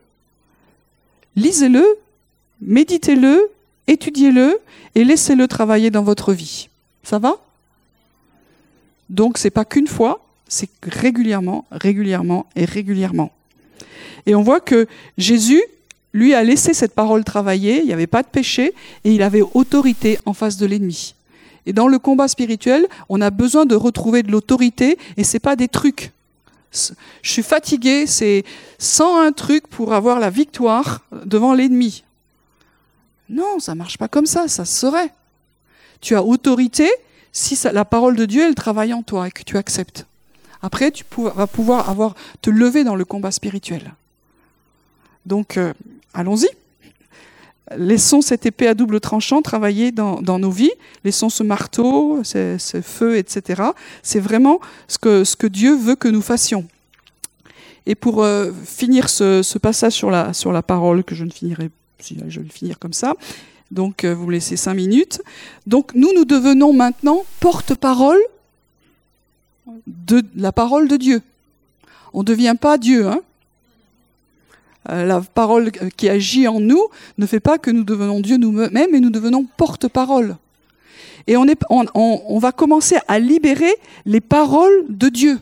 lisez-le, méditez-le, étudiez-le et laissez-le travailler dans votre vie. Ça va? Donc c'est pas qu'une fois, c'est régulièrement, régulièrement et régulièrement. Et on voit que Jésus, lui, a laissé cette parole travailler, il n'y avait pas de péché, et il avait autorité en face de l'ennemi. Et dans le combat spirituel, on a besoin de retrouver de l'autorité, et c'est pas des trucs. Je suis fatigué, c'est sans un truc pour avoir la victoire devant l'ennemi. Non, ça marche pas comme ça, ça serait. Tu as autorité si la parole de Dieu, elle travaille en toi et que tu acceptes. Après, tu vas pouvoir avoir, te lever dans le combat spirituel. Donc, euh, allons-y. Laissons cette épée à double tranchant travailler dans, nos vies. Laissons ce marteau, ce, feu, etc. C'est vraiment ce que, Dieu veut que nous fassions. Et pour euh, finir ce, passage sur la, parole, que je ne finirai, si je vais le finir comme ça, donc euh, vous me laissez cinq minutes. Donc nous, nous devenons maintenant porte-parole de la parole de Dieu. On ne devient pas Dieu. Hein la parole qui agit en nous ne fait pas que nous devenons Dieu nous-mêmes, mais nous devenons porte-parole. Et on, va commencer à libérer les paroles de Dieu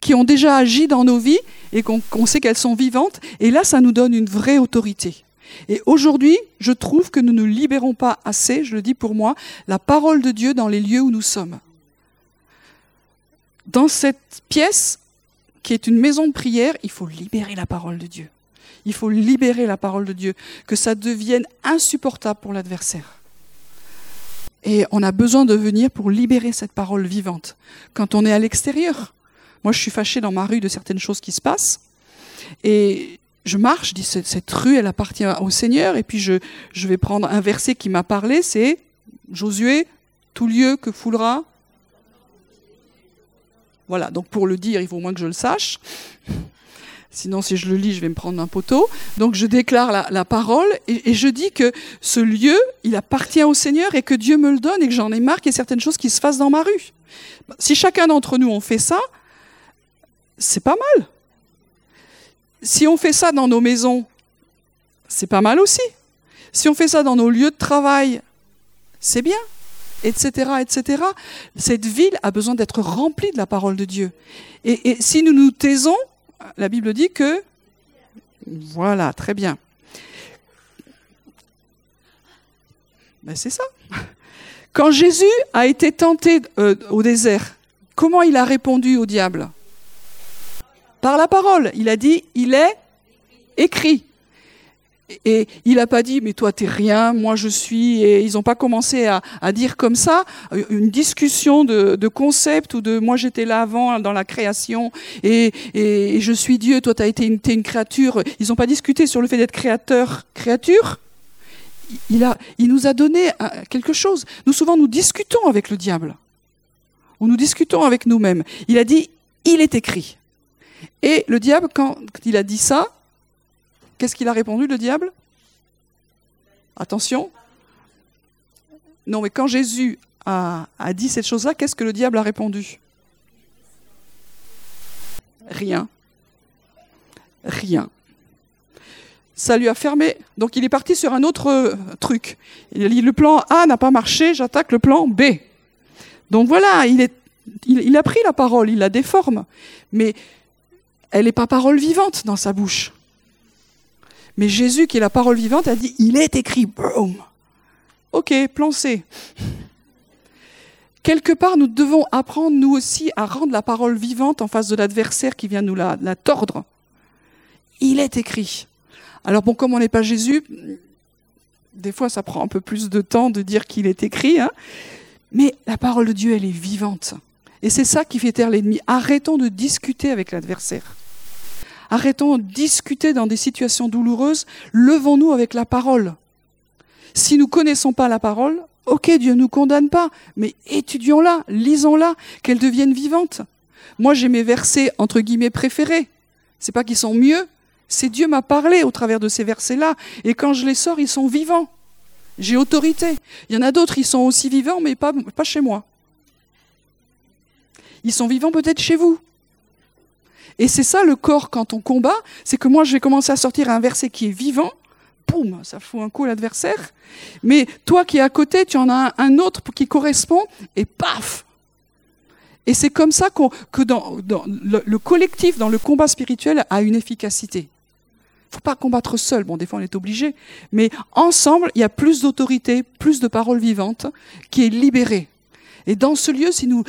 qui ont déjà agi dans nos vies et qu'on sait qu'elles sont vivantes. Et là, ça nous donne une vraie autorité. Et aujourd'hui, je trouve que nous ne libérons pas assez, je le dis pour moi, la parole de Dieu dans les lieux où nous sommes dans cette pièce qui est une maison de prière, il faut libérer la parole de Dieu. Il faut libérer la parole de Dieu, que ça devienne insupportable pour l'adversaire. Et on a besoin de venir pour libérer cette parole vivante. Quand on est à l'extérieur, moi je suis fâchée dans ma rue de certaines choses qui se passent, et je marche, je dis cette rue elle appartient au Seigneur, et puis je, je vais prendre un verset qui m'a parlé, c'est Josué, tout lieu que foulera voilà, donc pour le dire, il faut au moins que je le sache. Sinon, si je le lis, je vais me prendre un poteau. Donc, je déclare la, parole et, je dis que ce lieu, il appartient au Seigneur et que Dieu me le donne et que j'en ai marre qu'il y ait certaines choses qui se fassent dans ma rue. Si chacun d'entre nous on fait ça, c'est pas mal. Si on fait ça dans nos maisons, c'est pas mal aussi. Si on fait ça dans nos lieux de travail, c'est bien etc., etc. Cette ville a besoin d'être remplie de la parole de Dieu. Et, si nous nous taisons, la Bible dit que... Voilà, très bien. Ben c'est ça. Quand Jésus a été tenté euh, au désert, comment il a répondu au diable? Par la parole. Il a dit, il est écrit. Et il n'a pas dit, mais toi t'es rien, moi je suis. Et ils n'ont pas commencé à, dire comme ça une discussion de, de concept ou de moi j'étais là avant dans la création et, et, je suis Dieu, toi t'as été une, es une créature. Ils n'ont pas discuté sur le fait d'être créateur, créature. Il, a, il nous a donné euh, quelque chose. Nous souvent nous discutons avec le diable. Ou nous discutons avec nous-mêmes. Il a dit, il est écrit. Et le diable, quand il a dit ça, Qu'est-ce qu'il a répondu, le diable? Attention. Non, mais quand Jésus a, dit cette chose-là, qu'est-ce que le diable a répondu? Rien. Rien. Ça lui a fermé. Donc il est parti sur un autre euh, truc. Il a dit le plan A n'a pas marché, j'attaque le plan B. Donc voilà, il, il a pris la parole, il la déforme. Mais elle n'est pas parole vivante dans sa bouche. Mais Jésus, qui est la parole vivante, a dit, il est écrit, boum. Ok, plan C. Quelque part, nous devons apprendre, nous aussi, à rendre la parole vivante en face de l'adversaire qui vient nous la, tordre. Il est écrit. Alors bon, comme on n'est pas Jésus, des fois ça prend un peu plus de temps de dire qu'il est écrit, hein. mais la parole de Dieu, elle est vivante. Et c'est ça qui fait taire l'ennemi. Arrêtons de discuter avec l'adversaire. Arrêtons de discuter dans des situations douloureuses, levons-nous avec la parole. Si nous ne connaissons pas la parole, ok, Dieu ne nous condamne pas, mais étudions-la, lisons-la, qu'elle devienne vivante. Moi, j'ai mes versets entre guillemets préférés. C'est pas qu'ils sont mieux, c'est Dieu m'a parlé au travers de ces versets-là, et quand je les sors, ils sont vivants. J'ai autorité. Il y en a d'autres, ils sont aussi vivants, mais pas, pas chez moi. Ils sont vivants peut-être chez vous. Et c'est ça le corps quand on combat, c'est que moi je vais commencer à sortir un verset qui est vivant, boum, ça fout un coup l'adversaire. Mais toi qui es à côté, tu en as un autre qui correspond, et paf Et c'est comme ça que le, collectif, dans le combat spirituel, a une efficacité. Il ne faut pas combattre seul, bon des fois on est obligé, mais ensemble, il y a plus d'autorité, plus de paroles vivantes qui est libérée. Et dans ce lieu, si nous,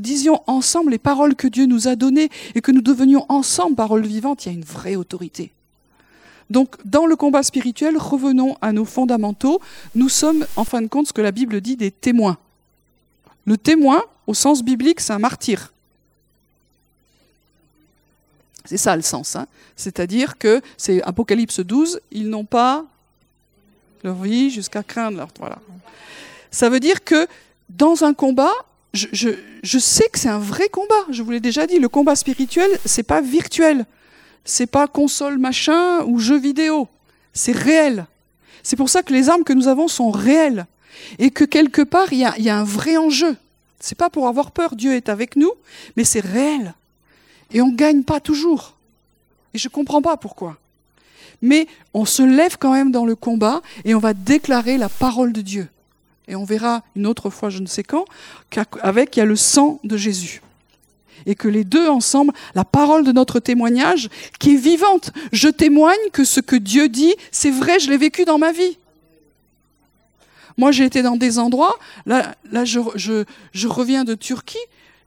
disions ensemble les paroles que Dieu nous a données et que nous devenions ensemble paroles vivantes, il y a une vraie autorité. Donc, dans le combat spirituel, revenons à nos fondamentaux. Nous sommes, en fin de compte, ce que la Bible dit des témoins. Le témoin, au sens biblique, c'est un martyr. C'est ça le sens. Hein. C'est-à-dire que, c'est Apocalypse 12, ils n'ont pas leur vie jusqu'à craindre leur. Voilà. Ça veut dire que dans un combat, je, sais que c'est un vrai combat. Je vous l'ai déjà dit, le combat spirituel, c'est pas virtuel. C'est pas console machin ou jeu vidéo. C'est réel. C'est pour ça que les armes que nous avons sont réelles. Et que quelque part, il y a, un vrai enjeu. C'est pas pour avoir peur, Dieu est avec nous, mais c'est réel. Et on ne gagne pas toujours. Et je ne comprends pas pourquoi. Mais on se lève quand même dans le combat et on va déclarer la parole de Dieu et on verra une autre fois, je ne sais quand, qu'avec il y a le sang de Jésus. Et que les deux ensemble, la parole de notre témoignage, qui est vivante, je témoigne que ce que Dieu dit, c'est vrai, je l'ai vécu dans ma vie. Moi, j'ai été dans des endroits, là, je, reviens de Turquie,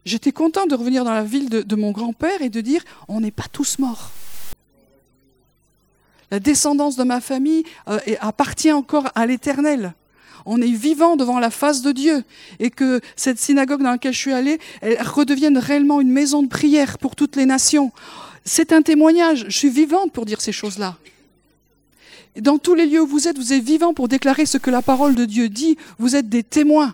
j'étais content de revenir dans la ville de, de mon grand-père et de dire, on n'est pas tous morts. La descendance de ma famille euh, appartient encore à l'Éternel on est vivant devant la face de Dieu et que cette synagogue dans laquelle je suis allée, elle redevienne réellement une maison de prière pour toutes les nations. C'est un témoignage. Je suis vivante pour dire ces choses-là. Dans tous les lieux où vous êtes, vous êtes vivant pour déclarer ce que la parole de Dieu dit. Vous êtes des témoins.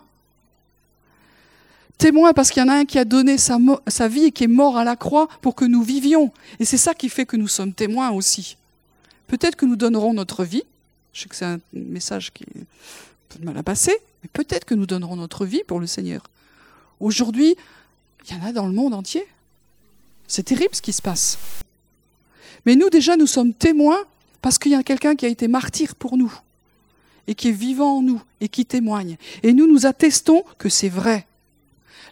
Témoins parce qu'il y en a un qui a donné sa, sa vie et qui est mort à la croix pour que nous vivions. Et c'est ça qui fait que nous sommes témoins aussi. Peut-être que nous donnerons notre vie. Je sais que c'est un message qui de mal à passer, mais peut-être que nous donnerons notre vie pour le Seigneur. Aujourd'hui, il y en a dans le monde entier. C'est terrible ce qui se passe. Mais nous déjà, nous sommes témoins parce qu'il y a quelqu'un qui a été martyr pour nous et qui est vivant en nous et qui témoigne. Et nous, nous attestons que c'est vrai.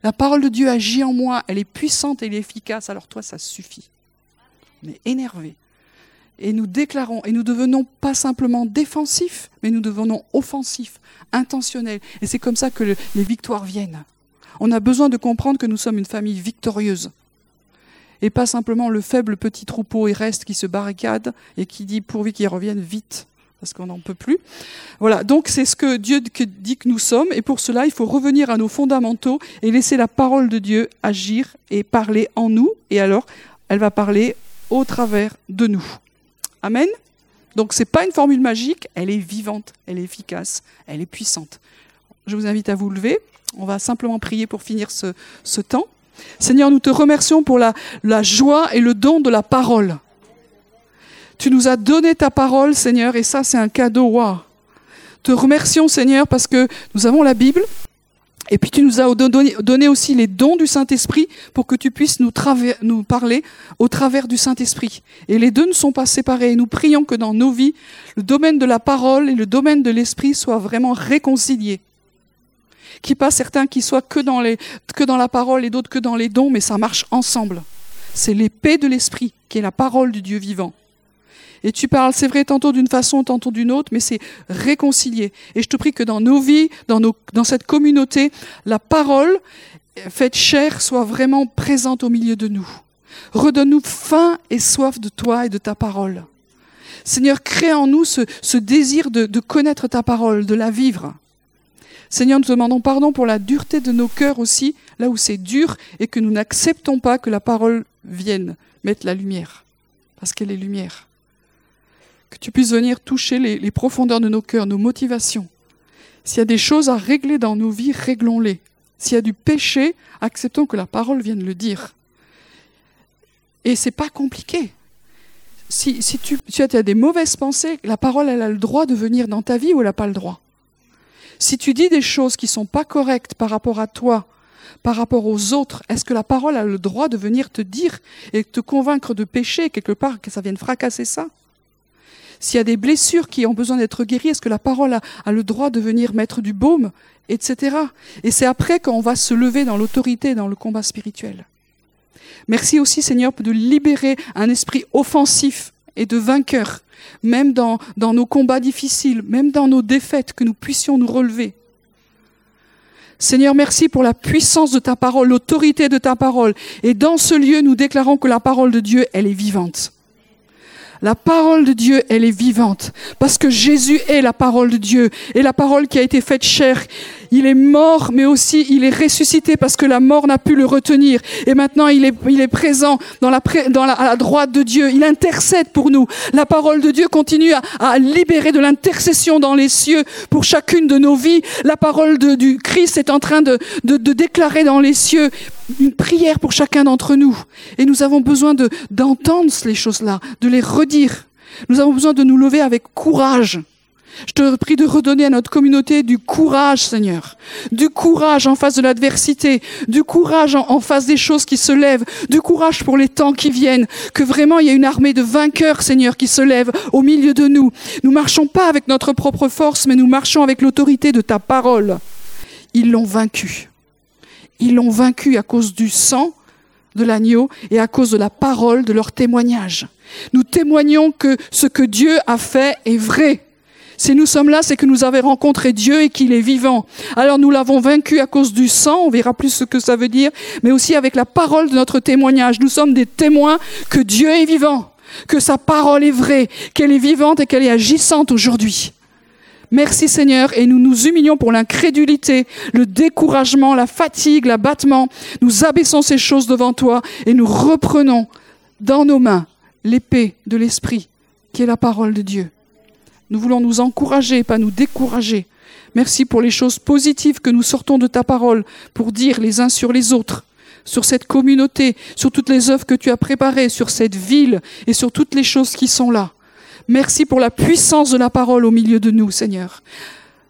La parole de Dieu agit en moi, elle est puissante et elle est efficace, alors toi, ça suffit. Mais énervé et nous déclarons, et nous devenons pas simplement défensifs, mais nous devenons offensifs, intentionnels. Et c'est comme ça que les victoires viennent. On a besoin de comprendre que nous sommes une famille victorieuse. Et pas simplement le faible petit troupeau et reste qui se barricade et qui dit pourvu qu'il revienne vite, parce qu'on n'en peut plus. Voilà, donc c'est ce que Dieu dit que nous sommes, et pour cela, il faut revenir à nos fondamentaux et laisser la parole de Dieu agir et parler en nous, et alors elle va parler au travers de nous. Amen. Donc ce n'est pas une formule magique, elle est vivante, elle est efficace, elle est puissante. Je vous invite à vous lever. On va simplement prier pour finir ce, temps. Seigneur, nous te remercions pour la, la joie et le don de la parole. Tu nous as donné ta parole, Seigneur, et ça, c'est un cadeau. Wow. Te remercions, Seigneur, parce que nous avons la Bible, et puis tu nous as donné aussi les dons du Saint-Esprit pour que tu puisses nous, parler au travers du Saint-Esprit. Et les deux ne sont pas séparés. Nous prions que dans nos vies, le domaine de la parole et le domaine de l'Esprit soient vraiment réconciliés. Qu'il pas certains qui soient que dans la parole et d'autres que dans les dons, mais ça marche ensemble. C'est l'épée de l'Esprit qui est la parole du Dieu vivant. Et tu parles, c'est vrai, tantôt d'une façon, tantôt d'une autre, mais c'est réconcilié. Et je te prie que dans nos vies, dans, cette communauté, la parole faite chair soit vraiment présente au milieu de nous. Redonne-nous faim et soif de toi et de ta parole. Seigneur, crée en nous ce, désir de, connaître ta parole, de la vivre. Seigneur, nous demandons pardon pour la dureté de nos cœurs aussi, là où c'est dur et que nous n'acceptons pas que la parole vienne mettre la lumière, parce qu'elle est lumière que tu puisses venir toucher les, profondeurs de nos cœurs, nos motivations. S'il y a des choses à régler dans nos vies, réglons-les. S'il y a du péché, acceptons que la parole vienne le dire. Et c'est pas compliqué. si, tu, as des mauvaises pensées, la parole, elle a le droit de venir dans ta vie ou elle n'a pas le droit Si tu dis des choses qui sont pas correctes par rapport à toi, par rapport aux autres, est-ce que la parole a le droit de venir te dire et te convaincre de pécher quelque part, que ça vienne fracasser ça? S'il y a des blessures qui ont besoin d'être guéries, est-ce que la parole a, le droit de venir mettre du baume, etc. Et c'est après qu'on va se lever dans l'autorité, dans le combat spirituel. Merci aussi, Seigneur, de libérer un esprit offensif et de vainqueur, même dans nos combats difficiles, même dans nos défaites, que nous puissions nous relever. Seigneur, merci pour la puissance de ta parole, l'autorité de ta parole. Et dans ce lieu, nous déclarons que la parole de Dieu, elle est vivante. La parole de Dieu, elle est vivante. Parce que Jésus est la parole de Dieu. Et la parole qui a été faite chair. Il est mort, mais aussi il est ressuscité parce que la mort n'a pu le retenir. Et maintenant, il est, présent à la droite de Dieu. Il intercède pour nous. La parole de Dieu continue à, libérer de l'intercession dans les cieux pour chacune de nos vies. La parole du Christ est en train de déclarer dans les cieux une prière pour chacun d'entre nous. Et nous avons besoin de, d'entendre les choses-là, de les redire. Nous avons besoin de nous lever avec courage je te prie de redonner à notre communauté du courage, Seigneur. Du courage en face de l'adversité, du courage en, face des choses qui se lèvent, du courage pour les temps qui viennent. Que vraiment il y ait une armée de vainqueurs, Seigneur, qui se lève au milieu de nous. Nous marchons pas avec notre propre force, mais nous marchons avec l'autorité de ta parole. Ils l'ont vaincu. Ils l'ont vaincu à cause du sang de l'agneau et à cause de la parole de leur témoignage. Nous témoignons que ce que Dieu a fait est vrai. Si nous sommes là, c'est que nous avons rencontré Dieu et qu'il est vivant. Alors nous l'avons vaincu à cause du sang, on verra plus ce que ça veut dire, mais aussi avec la parole de notre témoignage. Nous sommes des témoins que Dieu est vivant, que sa parole est vraie, qu'elle est vivante et qu'elle est agissante aujourd'hui. Merci Seigneur et nous nous humilions pour l'incrédulité, le découragement, la fatigue, l'abattement. Nous abaissons ces choses devant toi et nous reprenons dans nos mains l'épée de l'Esprit qui est la parole de Dieu. Nous voulons nous encourager, pas nous décourager. Merci pour les choses positives que nous sortons de ta parole pour dire les uns sur les autres, sur cette communauté, sur toutes les œuvres que tu as préparées, sur cette ville et sur toutes les choses qui sont là. Merci pour la puissance de la parole au milieu de nous, Seigneur.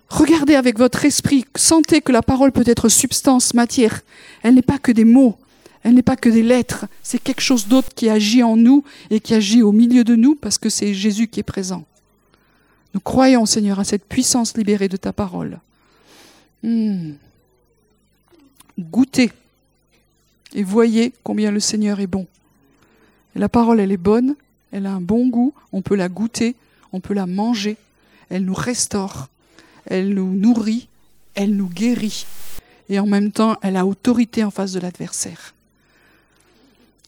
Regardez avec votre esprit, sentez que la parole peut être substance, matière. Elle n'est pas que des mots, elle n'est pas que des lettres, c'est quelque chose d'autre qui agit en nous et qui agit au milieu de nous parce que c'est Jésus qui est présent. Nous croyons, Seigneur, à cette puissance libérée de ta parole. Hmm. Goûtez et voyez combien le Seigneur est bon. la parole, elle est bonne, elle a un bon goût, on peut la goûter, on peut la manger, elle nous restaure, elle nous nourrit, elle nous guérit, et en même temps, elle a autorité en face de l'adversaire.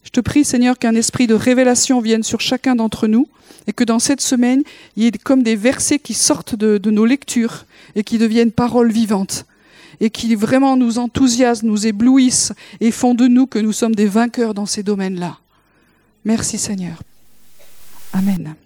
Je te prie, Seigneur, qu'un esprit de révélation vienne sur chacun d'entre nous et que dans cette semaine, il y ait comme des versets qui sortent de, nos lectures et qui deviennent paroles vivantes et qui vraiment nous enthousiasment, nous éblouissent et font de nous que nous sommes des vainqueurs dans ces domaines-là. Merci Seigneur. Amen.